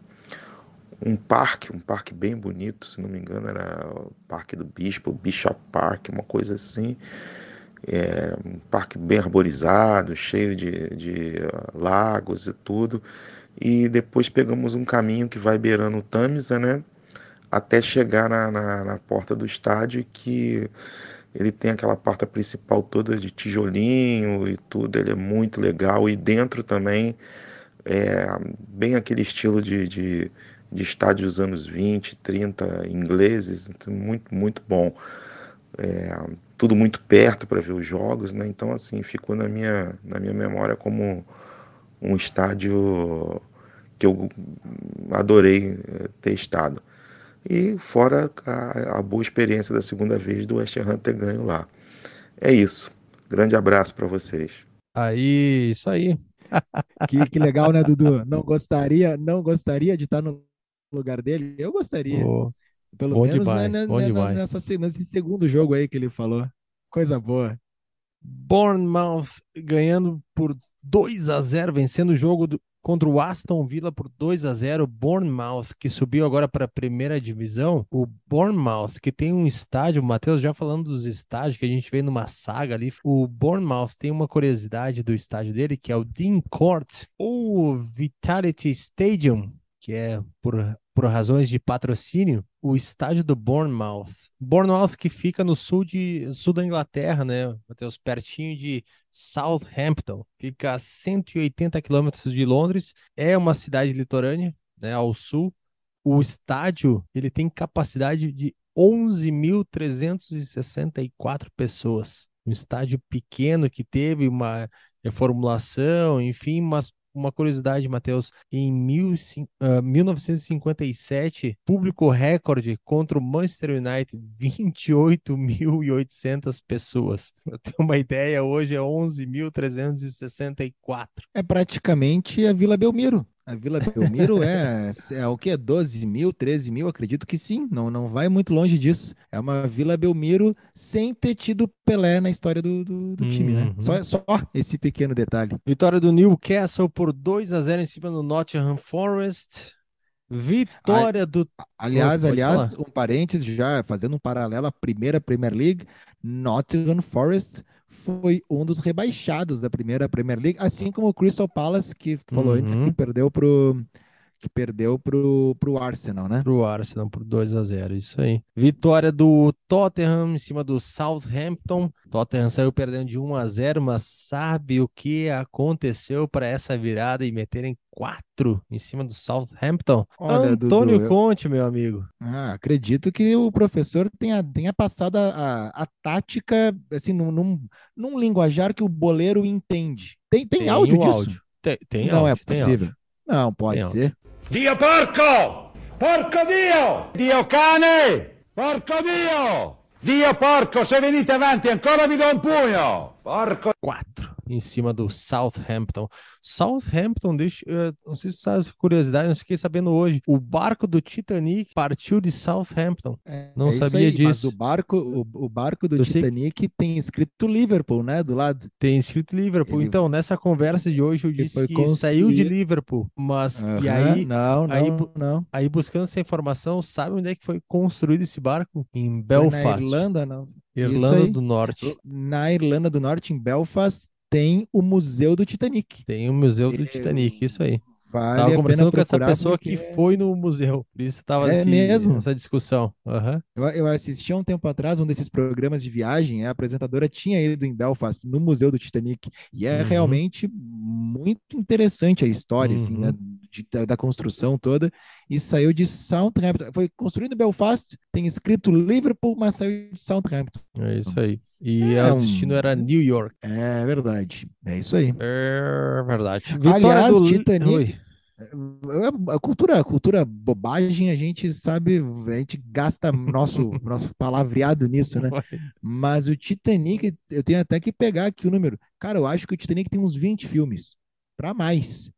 um parque, um parque bem bonito, se não me engano, era o Parque do Bispo, Bishop Park, uma coisa assim. É, um parque bem arborizado, cheio de, de uh, lagos e tudo. E depois pegamos um caminho que vai beirando o Tamisa, né? Até chegar na, na, na porta do estádio, que ele tem aquela porta principal toda de tijolinho e tudo, ele é muito legal. E dentro também é bem aquele estilo de, de, de estádio dos anos 20, 30 ingleses, então, muito, muito bom. É, tudo muito perto para ver os jogos, né? Então, assim, ficou na minha, na minha memória como um estádio que eu adorei eh, ter estado. E fora a, a boa experiência da segunda vez do West Ham ter ganho lá. É isso. Grande abraço para vocês. Aí, isso aí. Que, que legal, né, Dudu? Não gostaria, não gostaria de estar no lugar dele? Eu gostaria. Pô, Pelo bom menos demais, né, né, bom né, demais. nessa, se- nesse segundo jogo aí que ele falou. Coisa boa. Bournemouth ganhando por 2 a 0, vencendo o jogo do- contra o Aston Villa por 2 a 0. Bournemouth, que subiu agora para a primeira divisão. O Bournemouth, que tem um estádio, Matheus, já falando dos estádios que a gente vê numa saga ali. O Bournemouth tem uma curiosidade do estádio dele, que é o Dean Court, ou Vitality Stadium, que é por, por razões de patrocínio, o estádio do Bournemouth. Bournemouth que fica no sul, de, sul da Inglaterra, né, Matheus? Pertinho de Southampton. Fica a 180 quilômetros de Londres. É uma cidade litorânea, né, ao sul. O estádio ele tem capacidade de 11.364 pessoas. Um estádio pequeno que teve uma reformulação, enfim, mas uma curiosidade, Matheus, em mil, uh, 1957, público recorde contra o Manchester United, 28.800 pessoas. Para ter uma ideia, hoje é 11.364. É praticamente a Vila Belmiro. A Vila Belmiro é, é o que? 12 mil, 13 mil? Acredito que sim. Não, não vai muito longe disso. É uma Vila Belmiro sem ter tido Pelé na história do, do, do time, né? Só, uhum. só esse pequeno detalhe. Vitória do Newcastle por 2 a 0 em cima do Nottingham Forest. Vitória do. Aliás, aliás, falar. um parênteses, já fazendo um paralelo à primeira Premier League, Nottingham Forest foi um dos rebaixados da primeira Premier League, assim como o Crystal Palace, que falou uhum. antes que perdeu pro que perdeu pro, pro Arsenal, né? Pro Arsenal por 2 a 0 isso aí. Vitória do Tottenham em cima do Southampton. Tottenham saiu perdendo de 1 a 0, mas sabe o que aconteceu para essa virada e meterem quatro em cima do Southampton? Olha, Antônio Dudu, Conte, eu... meu amigo. Ah, acredito que o professor tenha, tenha passado a, a, a tática assim num, num, num, linguajar que o boleiro entende. Tem, tem, tem áudio disso? Áudio. Tem, tem Não é áudio, é possível. Não, pode tem ser. Áudio. Dio porco! Porco Dio! Dio cane! Porco Dio! Dio porco, se venite avanti ancora vi do un pugno! Porco! 4 em cima do Southampton. Southampton, deixa, uh, não sei se você sabe essa curiosidade, não fiquei sabendo hoje. O barco do Titanic partiu de Southampton. É, não é sabia aí, disso. Mas o barco, o, o barco do Eu Titanic sei... tem escrito Liverpool, né, do lado. Tem escrito Liverpool. Ele... Então, nessa conversa de hoje eu disse que construir... saiu de Liverpool, mas uhum, e aí, não, não, aí, não. Aí buscando essa informação, sabe onde é que foi construído esse barco? Em Belfast. Foi na Irlanda, não. Irlanda do Norte. Na Irlanda do Norte, em Belfast, tem o Museu do Titanic. Tem o Museu do Titanic, isso aí. Vale tava conversando com essa pessoa porque... que foi no museu, por isso estava é mesmo essa discussão. Uhum. Eu, eu assisti há um tempo atrás um desses programas de viagem, a apresentadora tinha ido em Belfast, no Museu do Titanic, e é uhum. realmente muito interessante a história, uhum. assim, né, de, da, da, construção toda, e saiu de Southampton, foi construído em Belfast, tem escrito Liverpool, mas saiu de Southampton. É isso aí. E é, o destino era New York. É verdade. É isso aí. É verdade. Aliás, do... Titanic. É, é, a cultura, a cultura bobagem, a gente sabe, a gente gasta nosso, nosso palavreado nisso, né? Mas o Titanic, eu tenho até que pegar aqui o número. Cara, eu acho que o Titanic tem uns 20 filmes, para mais.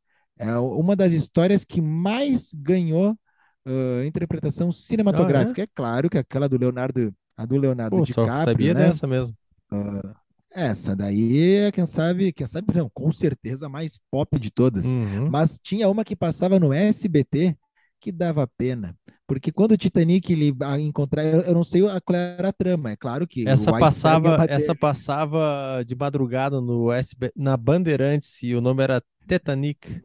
É uma das histórias que mais ganhou uh, interpretação cinematográfica. Ah, é? é? claro que aquela do Leonardo a do Leonardo Pô, DiCaprio, só sabia né? dessa mesmo. Uh, essa daí é, quem sabe, quem sabe não, com certeza a mais pop de todas. Uhum. Mas tinha uma que passava no SBT que dava pena. Porque quando o Titanic ele encontrar, eu não sei qual era a trama, é claro que essa passava, essa passava de madrugada no SB, na Bandeirantes e o nome era Titanic.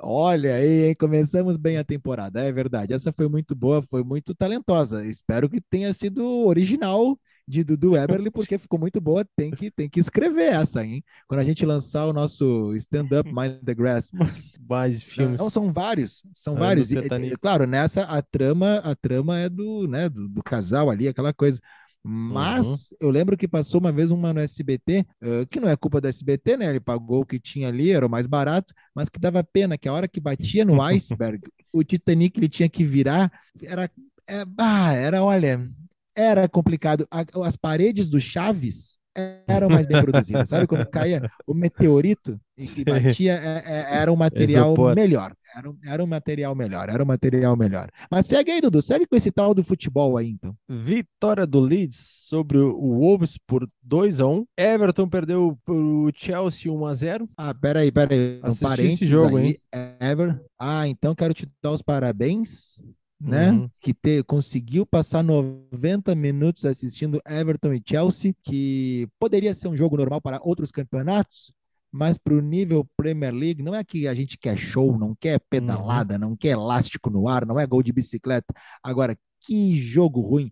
Olha aí, começamos bem a temporada, é verdade. Essa foi muito boa, foi muito talentosa. Espero que tenha sido original de Dudu Eberly, porque ficou muito boa. Tem que, tem que escrever essa, hein? Quando a gente lançar o nosso stand-up Mind the Grass. Mais filmes. Não, são vários, são vários. E, e, claro, nessa a trama, a trama é do, né, do, do casal ali, aquela coisa. Mas uhum. eu lembro que passou uma vez uma no SBT, uh, que não é culpa do SBT, né? Ele pagou o que tinha ali, era o mais barato, mas que dava pena que a hora que batia no iceberg, o Titanic ele tinha que virar, era, é, ah, era, olha, era complicado. as paredes do Chaves eram mais bem produzidas, sabe? Quando caía o meteorito e, batia, é, é, era um material Isopor. melhor. Era um, era um material melhor, era um material melhor. Mas segue aí, Dudu, segue com esse tal do futebol aí, então. Vitória do Leeds sobre o Wolves por 2 a 1 Everton perdeu pro Chelsea 1 a 0 Ah, peraí, peraí. Um parênteses esse jogo, aí. hein? Ever... Ah, então quero te dar os parabéns né? Uhum. Que te, conseguiu passar 90 minutos assistindo Everton e Chelsea, que poderia ser um jogo normal para outros campeonatos, mas para o nível Premier League, não é que a gente quer show, não quer pedalada, não quer elástico no ar, não é gol de bicicleta. Agora, que jogo ruim.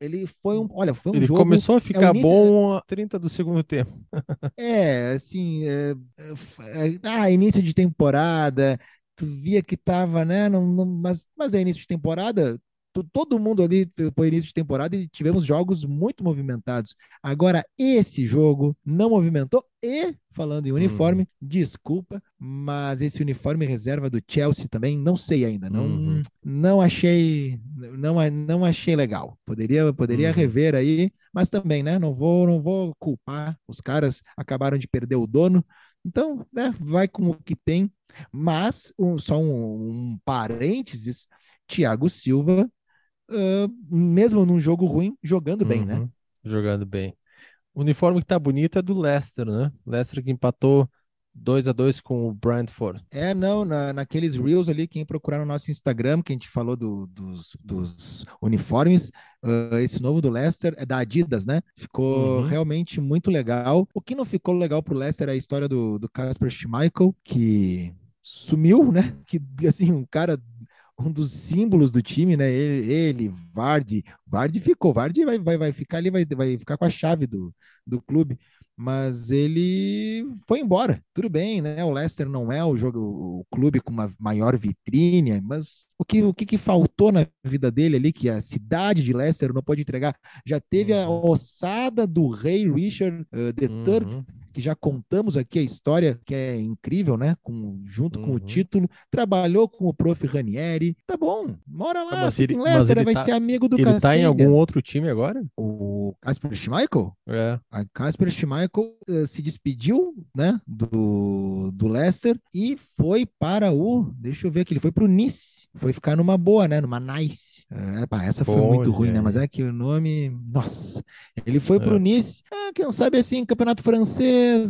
Ele foi um, olha, foi um Ele jogo começou a ficar início- bom a 30 do segundo tempo. É, assim, é, é, é, ah, início de temporada, tu via que tava, né, não, não- mas, mas é início de temporada, tu- todo mundo ali foi início de temporada e tivemos jogos muito movimentados. Agora, esse jogo não movimentou e, falando em uniforme, desculpa, mas esse uniforme reserva do Chelsea também, não sei ainda, não, Uhum. não achei, não, não achei legal. Poderia, poderia Uhum. rever aí, mas também, né? Não vou, não vou culpar. Os caras acabaram de perder o dono, então, né? Vai com o que tem. Mas um- só um, um parênteses: Thiago Silva, ah, mesmo num jogo ruim, jogando bem, né? Uhum. Jogando bem. O uniforme que tá bonito é do Leicester, né? Leicester que empatou 2 a 2 com o Brentford. É, não, na, naqueles Reels ali, quem procurar no nosso Instagram, que a gente falou do- dos, dos uniformes, ah, esse novo do Leicester é da Adidas, né? Ficou Uhum. realmente muito legal. O que não ficou legal pro Leicester é a história do, do Casper Schmeichel, que sumiu, né? Que, assim, um cara, um dos símbolos do time, né? Ele, ele Vardy, Vardy ficou, Vardy vai, vai, vai ficar ali, vai, vai ficar com a chave do, do clube mas ele foi embora. Tudo bem, né? O Leicester não é o jogo, o clube com uma maior vitrine, mas o que, o que, que faltou na vida dele ali que a cidade de Leicester não pôde entregar? Já teve a Uhum. ossada do rei Richard uh, III, Uhum. Que já contamos aqui a história, que é incrível, né? Com, junto com o Uhum. título, trabalhou com o prof. Ranieri. Tá bom, mora lá, mas fica ele- mas Leicester, ele vai tá- ser amigo do Ele tá em algum outro time agora? O Casper Schmeichel? É. A Casper Schmeichel eh, se despediu, né, do, do Leicester e foi para o, deixa eu ver aqui, ele foi para o Nice, foi ficar numa boa, né, numa Nice. É, pá, essa foi muito ruim, né, mas é que o nome, nossa, ele foi para o É. Nice, ah, quem sabe assim, campeonato francês,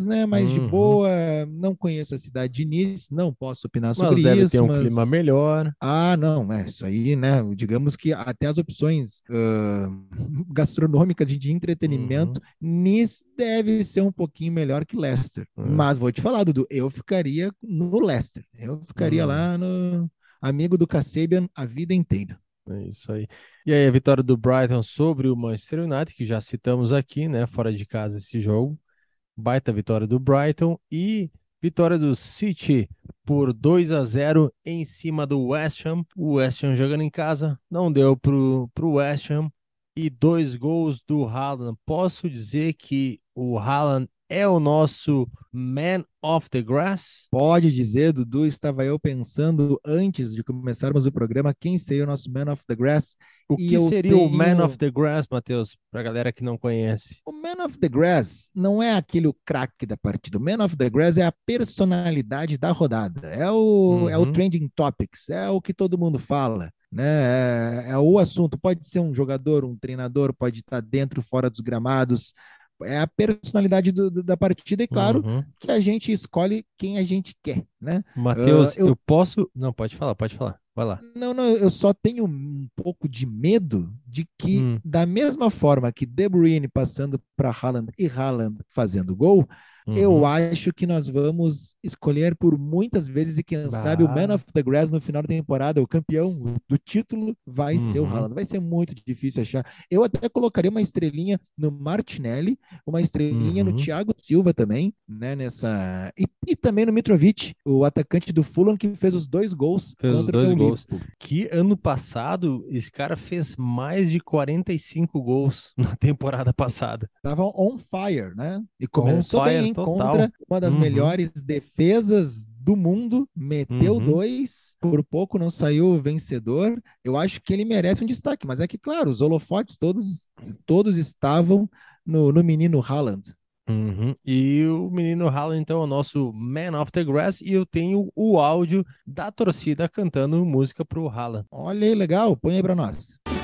né, mais de Uhum. boa, não conheço a cidade de Nice, não posso opinar Mas sobre deve isso, ter um mas... clima melhor. Ah, não, é isso aí, né? Digamos que até as opções ah, gastronômicas e de entretenimento, Nice deve ser um pouquinho melhor que Leicester. É. Mas vou te falar, Dudu, eu ficaria no Leicester. Eu ficaria lá no amigo do Kasabian a vida inteira. É isso aí. E aí, a vitória do Brighton sobre o Manchester United, que já citamos aqui, né? Fora de casa esse jogo. Baita vitória do Brighton e vitória do City por 2 a 0 em cima do West Ham. O West Ham jogando em casa, não deu pro, pro West Ham. E dois gols do Haaland. Posso dizer que o Haaland é o nosso man of the grass? Pode dizer, Dudu, estava eu pensando antes de começarmos o programa quem seria o nosso Man of the Grass. O que seria o man tenho- of the grass, Matheus? Pra galera que não conhece. O Man of the Grass não é aquele craque da partida. O Man of the Grass é a personalidade da rodada. É o, é o Uhum. trending topics, é o que todo mundo fala. Né? É, é o assunto. Pode ser um jogador, um treinador, pode estar dentro, fora dos gramados. É a personalidade do- do- da partida, e claro Uhum. que a gente escolhe quem a gente quer, né? Matheus, eu- eu... posso. Não, pode falar, pode falar. Vai lá. Não, não, eu só tenho um pouco de medo de que, Hum. da mesma forma que De Bruyne passando para Haaland e Haaland fazendo gol, eu Uhum. acho que nós vamos escolher por muitas vezes e quem sabe o. Man of the Grass no final da temporada, o campeão do título, vai ser o Uhum. Haaland. Vai ser muito difícil achar. Eu até colocaria uma estrelinha no Martinelli, uma estrelinha Uhum. no Thiago Silva também, né? Nessa e, e também no Mitrovic, o atacante do Fulham que fez os dois gols Fez os dois gols. Que ano passado esse cara fez mais de 45 gols na temporada passada. Tava on fire, né? E começou fire bem, total. Contra uma das Uhum. melhores defesas do mundo, meteu Uhum. dois, por pouco não saiu vencedor. Eu acho que ele merece um destaque, mas é que, claro, os holofotes todos, todos estavam no, no menino Haaland. Uhum. E o menino Haaland, então, é o nosso Man of the Grass. E eu tenho o áudio da torcida cantando música pro Haaland. Olha aí, legal, põe aí pra nós. Que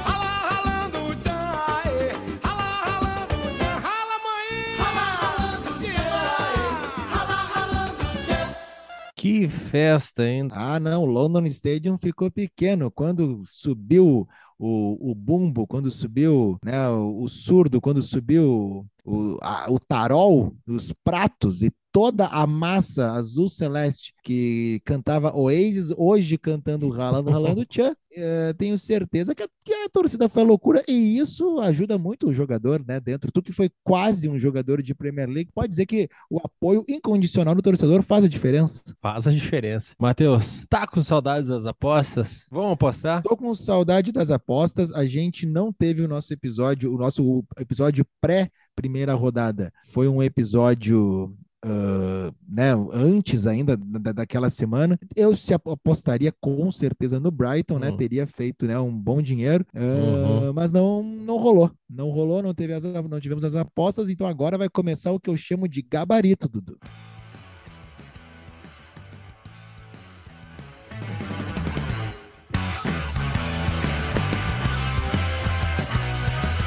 Que festa, hein? Ah, não, o London Stadium ficou pequeno. Quando subiu o, o bumbo, quando subiu né, o, o surdo, quando subiu o, a, o tarol, os pratos e toda a massa azul celeste que cantava Oasis, hoje cantando Ralando, Ralando Tchan, é, tenho certeza que a, que a, torcida foi loucura e isso ajuda muito o jogador, né? Dentro, tu que foi quase um jogador de Premier League, pode dizer que o apoio incondicional do torcedor faz a diferença. Faz a diferença. Matheus, tá com saudades das apostas? Vamos apostar? Tô com saudade das apostas. A gente não teve o nosso episódio, o nosso episódio pré primeira rodada. Foi um episódio Uh, né, antes ainda da, daquela semana, eu se apostaria com certeza no Brighton, né? uhum. né? Teria feito né, um bom dinheiro, uh, uhum. mas não, não rolou. Não rolou, não, teve as, não tivemos as apostas, então agora vai começar o que eu chamo de gabarito, Dudu.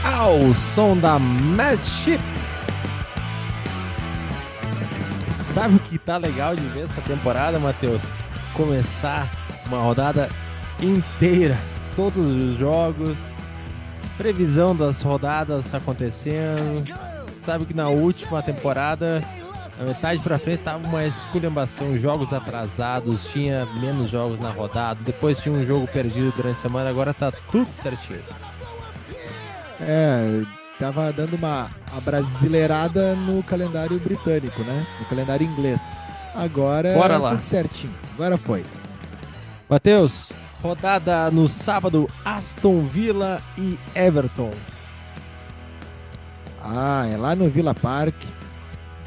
Ao som da Madship Sabe o que tá legal de ver essa temporada, Matheus? Começar uma rodada inteira, todos os jogos, previsão das rodadas acontecendo. Sabe que na última temporada, a metade para frente tava uma esculhambação, jogos atrasados, tinha menos jogos na rodada, depois tinha um jogo perdido durante a semana, agora tá tudo certinho. É, tava dando uma brasileirada no calendário britânico, né? No calendário inglês. Agora Bora lá. tudo certinho. Agora foi. Matheus, rodada no sábado, Aston Villa e Everton. Ah, é lá no Villa Park.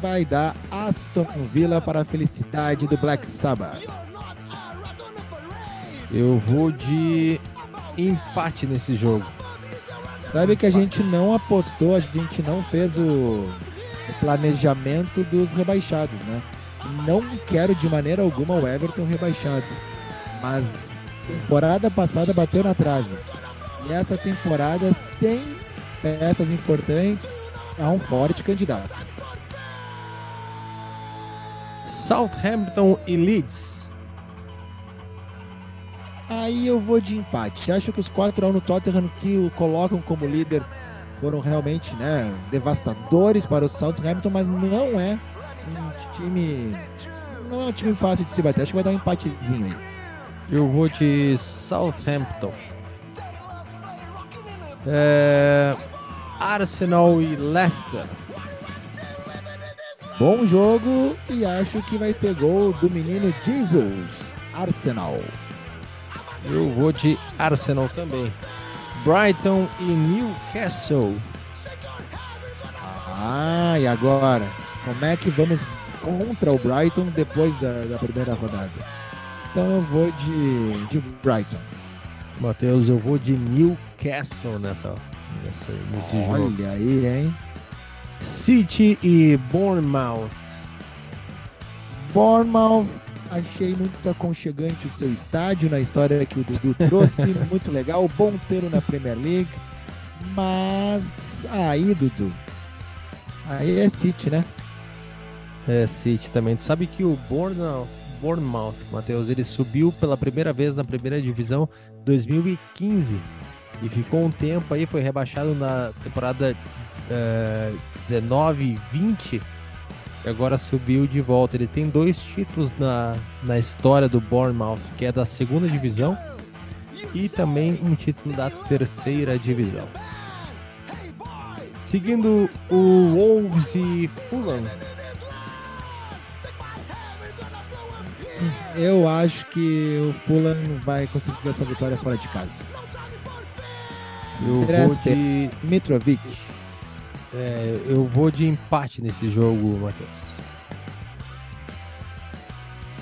Vai dar Aston Villa para a felicidade do Black Sabbath. Eu vou de empate nesse jogo. Sabe que a gente não apostou, a gente não fez o, o planejamento dos rebaixados, né? Não quero de maneira alguma o Everton rebaixado. Mas temporada passada bateu na trave. E essa temporada, sem peças importantes, é um forte candidato. Southampton e Leeds. Aí eu vou de empate. Acho que os 4 x no Tottenham que o colocam como líder foram realmente né, devastadores para o Southampton, mas não é um time. Não é um time fácil de se bater. Acho que vai dar um empatezinho aí. Eu vou de Southampton. É... Arsenal e Leicester. Bom jogo e acho que vai ter gol do menino Jesus. Arsenal. Eu vou de Arsenal também. Brighton e Newcastle. Ah, e agora? Como é que vamos contra o Brighton depois da, da primeira rodada? Então eu vou de, de Brighton. Matheus, eu vou de Newcastle nessa, nessa, nesse Olha jogo. Olha aí, hein? City e Bournemouth. Bournemouth Achei muito aconchegante o seu estádio na história que o Dudu trouxe. muito legal, bom tê-lo na Premier League. Mas aí, Dudu, aí é City, né? É City também. Tu sabe que o Bournemouth, Bournemouth Matheus, ele subiu pela primeira vez na primeira divisão 2015 e ficou um tempo aí, foi rebaixado na temporada uh, 19 e 20 agora subiu de volta. Ele tem dois títulos na, na história do Bournemouth, que é da segunda divisão, e também um título da terceira divisão. Seguindo o Wolves e Fulham. Eu acho que o Fulham vai conseguir essa vitória fora de casa. Eu vou de Mitrovic. É, eu vou de empate nesse jogo, Matheus.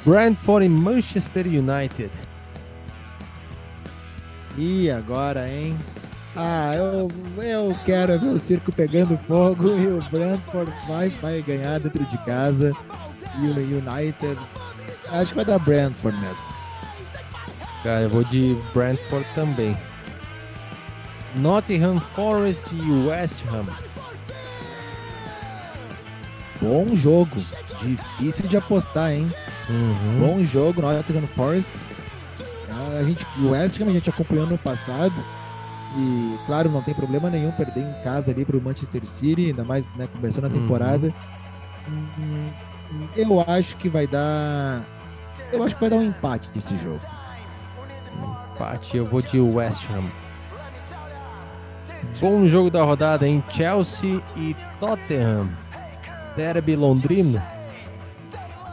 Brentford e Manchester United. E agora, hein? Ah, eu, eu quero ver o circo pegando fogo e o Brentford vai, vai ganhar dentro de casa. E o United. Acho que vai dar Brentford mesmo. Cara, eu vou de Brentford também. Nottingham Forest e West Ham. Bom jogo. Difícil de apostar, hein? Uhum. Bom jogo, Nottingham Forest. A gente, o West Ham a gente acompanhou no passado. E, claro, não tem problema nenhum perder em casa ali para o Manchester City, ainda mais né, começando a Uhum. temporada. Hum, Eu acho que vai dar. Eu acho que vai dar um empate esse jogo. Empate, eu vou de West Ham. Bom jogo da rodada em Chelsea e Tottenham. Derby londrino.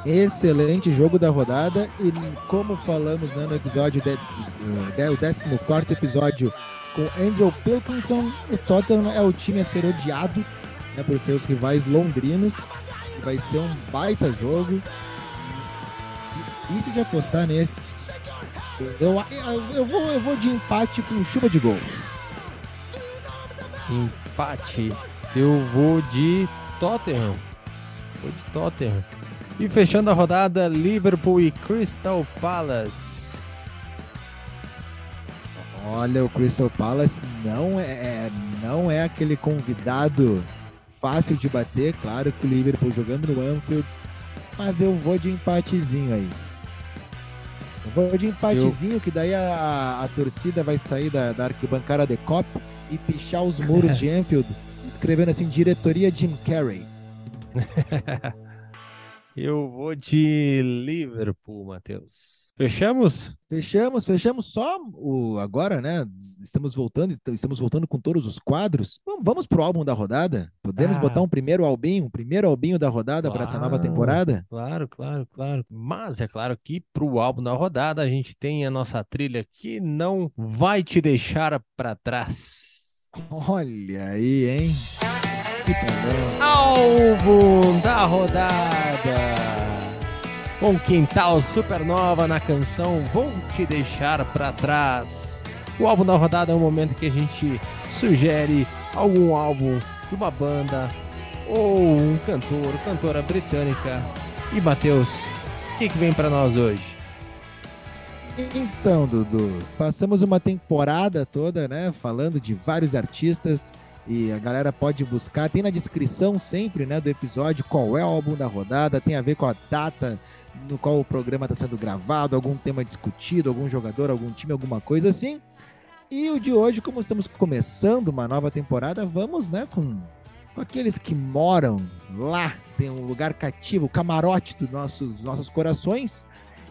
Excelente jogo da rodada e como falamos né, no episódio de, de, o 14 episódio com Andrew Pilkington, o Tottenham é o time a ser odiado né, por seus rivais londrinos. Vai ser um baita jogo. Difícil de apostar nesse. Eu, eu, vou, eu vou de empate com chuva de gols. Empate. Eu vou de Tottenham. Vou de Tottenham. E fechando a rodada, Liverpool e Crystal Palace. Olha, o Crystal Palace não é, não é aquele convidado fácil de bater. Claro que o Liverpool jogando no Anfield, mas eu vou de empatezinho aí. Eu vou de empatezinho, eu... que daí a, a torcida vai sair da, da arquibancada de Cop e pichar os muros de Anfield, escrevendo assim, diretoria Jim Carrey. Eu vou de Liverpool, Matheus. Fechamos? Fechamos, fechamos só o agora, né? Estamos voltando, estamos voltando com todos os quadros. Vamos, vamos pro álbum da rodada? Podemos ah, botar um primeiro albinho, um primeiro albinho da rodada claro, para essa nova temporada? Claro, claro, claro. Mas é claro que pro álbum da rodada a gente tem a nossa trilha que não vai te deixar para trás. Olha aí, hein? Álbum da rodada com Quintal Supernova na canção Vou Te Deixar Pra Trás. O álbum da rodada é um momento que a gente sugere algum álbum de uma banda ou um cantor, cantora britânica. E Matheus, o que, que vem para nós hoje? Então, Dudu, passamos uma temporada toda, né, falando de vários artistas e a galera pode buscar, tem na descrição sempre, né, do episódio qual é o álbum da rodada, tem a ver com a data no qual o programa está sendo gravado, algum tema discutido, algum jogador, algum time, alguma coisa assim. E o de hoje, como estamos começando uma nova temporada, vamos, né, com, com aqueles que moram lá, tem um lugar cativo, o camarote dos nossos, nossos corações.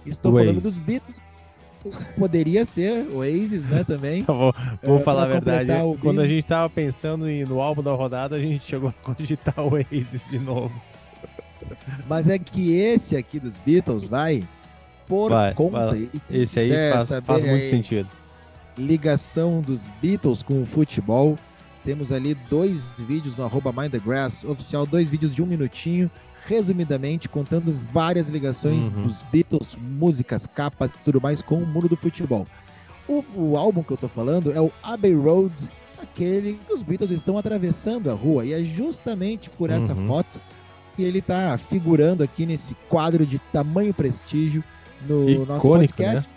Estou Waze. falando dos Beatles. Poderia ser Oasis, né, também. vou vou É, falar a verdade. Quando a gente tava pensando em- no álbum da rodada, a gente chegou a cogitar o Oasis de novo. Mas é que esse aqui dos Beatles vai por Vai, conta. vai. Esse aí faz, faz muito aí sentido. ligação dos Beatles com o futebol. Temos ali dois vídeos no arroba Mind the Grass oficial, dois vídeos de um minutinho, resumidamente contando várias ligações Uhum. dos Beatles, músicas, capas e tudo mais com o mundo do futebol. O, o álbum que eu tô falando é o Abbey Road, aquele que os Beatles estão atravessando a rua, e é justamente por essa Uhum. foto que ele tá figurando aqui nesse quadro de tamanho prestígio no nosso Icônico, podcast.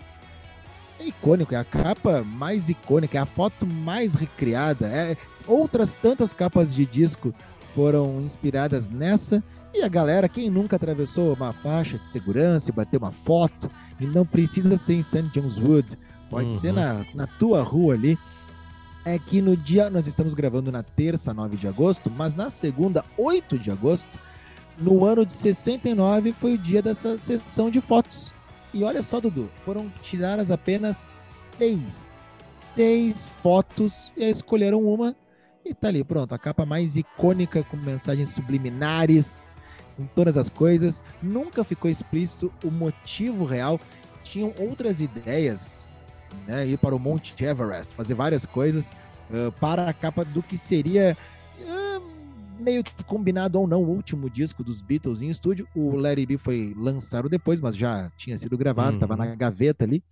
É icônico, é a capa mais icônica, é a foto mais recriada. É, outras tantas capas de disco foram inspiradas nessa. E a galera, quem nunca atravessou uma faixa de segurança e bateu uma foto, e não precisa ser em St. John's Wood, pode Uhum. ser na, na tua rua ali. É que no dia, nós estamos gravando na terça, 9 de agosto, mas na segunda, 8 de agosto, no ano de 69, foi o dia dessa sessão de fotos. E olha só, Dudu, foram tiradas apenas seis, seis fotos e aí escolheram uma e tá ali, pronto, a capa mais icônica com mensagens subliminares, com todas as coisas. Nunca ficou explícito o motivo real. Tinham outras ideias, né, ir para o Monte Everest, fazer várias coisas ah, para a capa do que seria ah, meio que combinado ou não o último disco dos Beatles em estúdio. O It Be foi lançado depois, mas já tinha sido gravado, estava Uhum. na gaveta ali.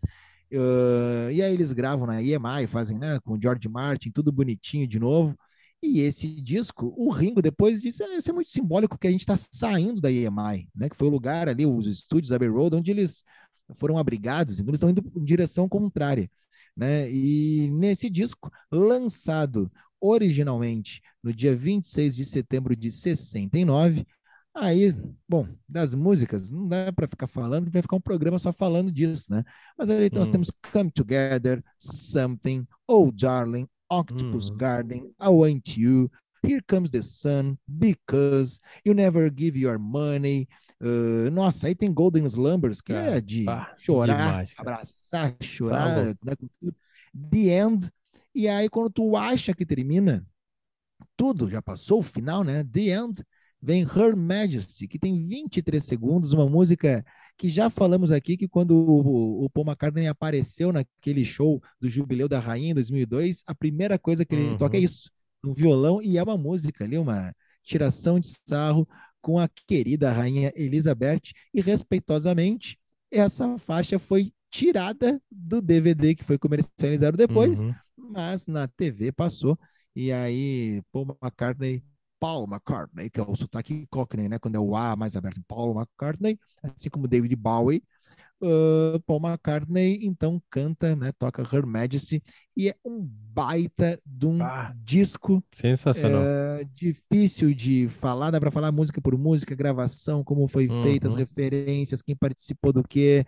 Uh, e aí eles gravam na EMI, fazem né, com o George Martin, tudo bonitinho de novo. E esse disco, o Ringo depois disse, ah, isso é muito simbólico porque a gente está saindo da EMI, né, que foi o lugar ali, os estúdios Abbey Road, onde eles foram abrigados, então eles estão indo em direção contrária. Né? E nesse disco, lançado originalmente no dia 26 de setembro de 69, Aí, bom, das músicas, não dá para ficar falando, vai ficar um programa só falando disso, né? Mas ali nós Hum. temos Come Together, Something, Oh Darling, Octopus Uhum. Garden, I Want You, Here Comes the Sun, Because, You Never Give Your Money. uh, nossa, aí tem Golden Slumbers, que Cara, é de pá, chorar, demais, abraçar, chorar, louco. né. The End. E aí, quando tu acha que termina, tudo já passou o final, né? The End. Vem Her Majesty, que tem 23 segundos, uma música que já falamos aqui que quando o, o Paul McCartney apareceu naquele show do Jubileu da Rainha em 2002, a primeira coisa que ele Uhum. toca é isso, um violão e é uma música ali, uma tiração de sarro com a querida rainha Elizabeth e respeitosamente essa faixa foi tirada do DVD que foi comercializado depois, Uhum. mas na TV passou. E aí, Paul McCartney, Paul McCartney, que é o sotaque Cockney, né? Quando é o A mais aberto, Paul McCartney, assim como David Bowie. uh, Paul McCartney então canta, né? Toca Her Majesty e é um baita de um Ah. disco Sensacional. é, difícil de falar, dá para falar música por música, gravação, como foi feita, as Uhum. referências, quem participou do quê,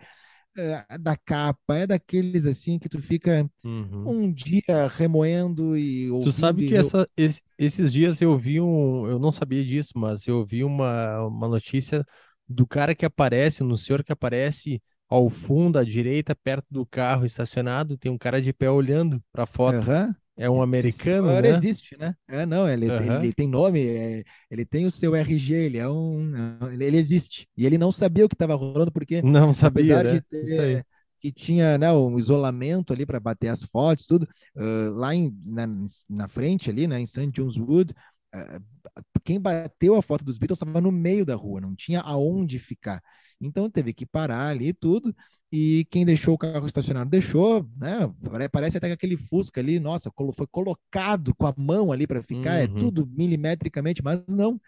é, da capa, é daqueles assim que tu fica Uhum. um dia remoendo e Tu ouvindo sabe e que essa, esse- esses dias eu vi um. Eu não sabia disso, mas eu vi uma, uma notícia do cara que aparece, no senhor que aparece ao fundo, à direita, perto do carro estacionado, tem um cara de pé olhando pra foto. Aham. É um americano, né? existe, né? É, não, ele, Aham. ele tem nome, é, ele tem o seu RG, ele é um, ele, existe. E ele não sabia o que estava rolando, porque Não sabia, apesar né? aí. ter que tinha né, um isolamento ali para bater as fotos, tudo, ah, lá em, na, na frente ali, né, em St. John's Wood, quem bateu a foto dos Beatles estava no meio da rua, não tinha aonde ficar. Então teve que parar ali tudo. E quem deixou o carro estacionado deixou, né? pare- Parece até que aquele Fusca ali, nossa, foi colocado com a mão ali para ficar, é Uhum. tudo milimetricamente, mas não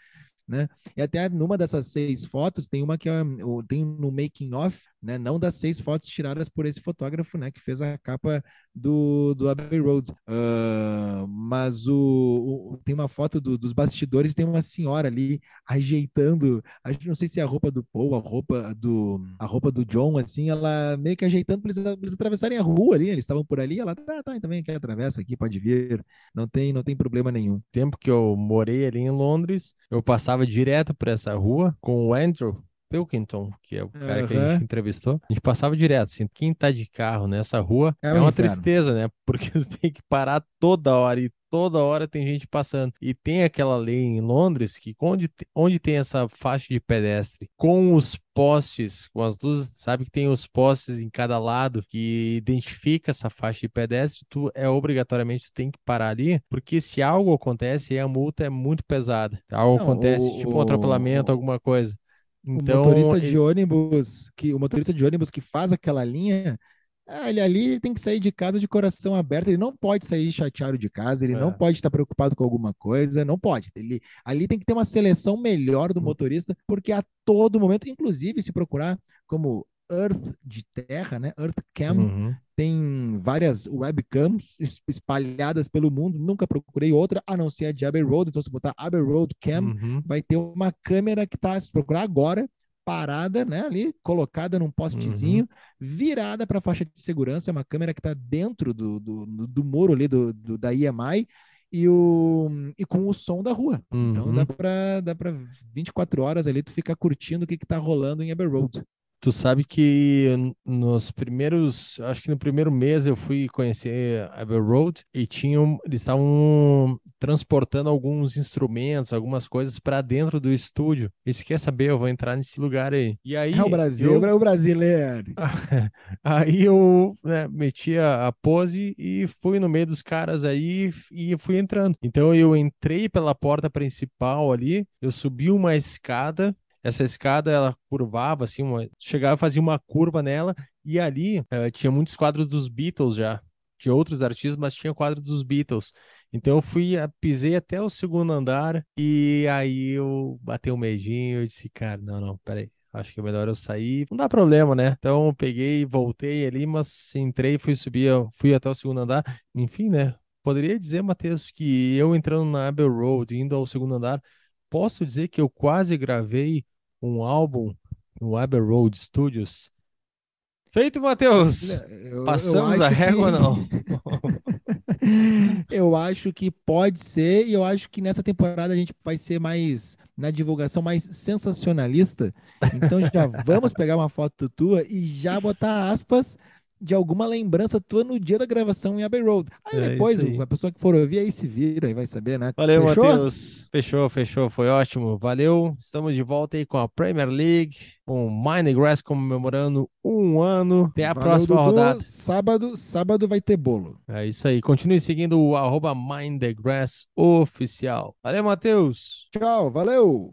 né? E até numa dessas seis fotos tem uma que é, o- tem no making off, né? Não das seis fotos tiradas por esse fotógrafo, né? Que fez a capa do, do Abbey Road. Ah, mas o, o- tem uma foto do- dos bastidores, tem uma senhora ali ajeitando, acho que não sei se é a roupa do Paul, a roupa do a roupa do John, assim, ela meio que ajeitando para eles, eles atravessarem a rua ali, eles estavam por ali, ela tá, tá, também quer atravessa aqui, pode vir, não tem, não tem problema nenhum. tempo que eu morei ali em Londres, eu passava direto por essa rua com o Andrew Pilkington, que é o cara que a gente entrevistou. A gente passava direto, assim, quem tá de carro nessa rua É é, um uma inferno. tristeza, né? Porque você tem que parar toda hora e toda hora tem gente passando. E tem aquela lei em Londres que onde, onde tem essa faixa de pedestre com os postes, com as luzes, sabe que tem os postes em cada lado que identifica essa faixa de pedestre, tu é obrigatoriamente tu tem que parar ali, porque se algo acontece, a multa é muito pesada. Algo Não, acontece, o- tipo um atropelamento, o- alguma coisa. O Então, motorista de ele- ônibus que o motorista de ônibus que faz aquela linha, ah, ele ali ele tem que sair de casa de coração aberto, ele não pode sair chateado de casa, ele não É. pode estar preocupado com alguma coisa, não pode. Ele ali tem que ter uma seleção melhor do Hum. motorista, porque a todo momento, inclusive se procurar como Earth de terra, né? Earth Cam, Uhum. tem várias webcams es- espalhadas pelo mundo, nunca procurei outra a não ser a de Abbey Road, então se botar Abbey Road Cam, Uhum. vai ter uma câmera que está, se procurar agora, parada, né, ali, colocada num postezinho, virada para a faixa de segurança, é uma câmera que está dentro do, do, do, muro ali do, do- da EMI e, o, e com o som da rua. Então Uhum. dá para dá para 24 horas ali tu ficar curtindo o que que tá rolando em Abbey Road. Tu sabe que nos primeiros, acho que no primeiro mês eu fui conhecer Abbey Road e tinham, eles estavam transportando alguns instrumentos, algumas coisas para dentro do estúdio. E se quer saber, eu vou entrar nesse lugar aí. E aí É o Brasil, eu- é o brasileiro. Aí eu né, meti a, a pose e fui no meio dos caras aí e fui entrando. Então eu entrei pela porta principal ali, eu subi uma escada. Essa escada ela curvava assim, uma, chegava, fazia uma curva nela e ali eh, tinha muitos quadros dos Beatles já, de outros artistas, mas tinha quadro dos Beatles. Então eu fui, eh, pisei até o segundo andar e aí eu batei um medinho, eu disse, cara, não, não, peraí. Acho que é melhor eu sair. Não dá problema, né? Então eu peguei, voltei ali, mas entrei, fui subir, fui até o segundo andar. Enfim, né? Poderia dizer, Matheus, que eu entrando na Abbey Road, indo ao segundo andar, posso dizer que eu quase gravei um álbum no Abbey Road Studios. Feito, Matheus! Eu- Passamos eu a régua que- não? eu acho que pode ser, e eu acho que nessa temporada a gente vai ser mais, na divulgação, mais sensacionalista. Então já vamos pegar uma foto tua e já botar aspas de alguma lembrança tua no dia da gravação em Abbey Road. Aí É depois, aí. a pessoa que for ouvir aí se vira e vai saber, né? Valeu, Fechou? Matheus. Fechou, fechou. Foi ótimo. Valeu. Estamos de volta aí com a Premier League, com o Mind the Grass comemorando um ano. Até a Valeu, próxima Dudu. rodada. Sábado, sábado vai ter bolo. É isso aí. Continue seguindo o arroba Mind the Grass oficial. Valeu, Matheus. Tchau, valeu!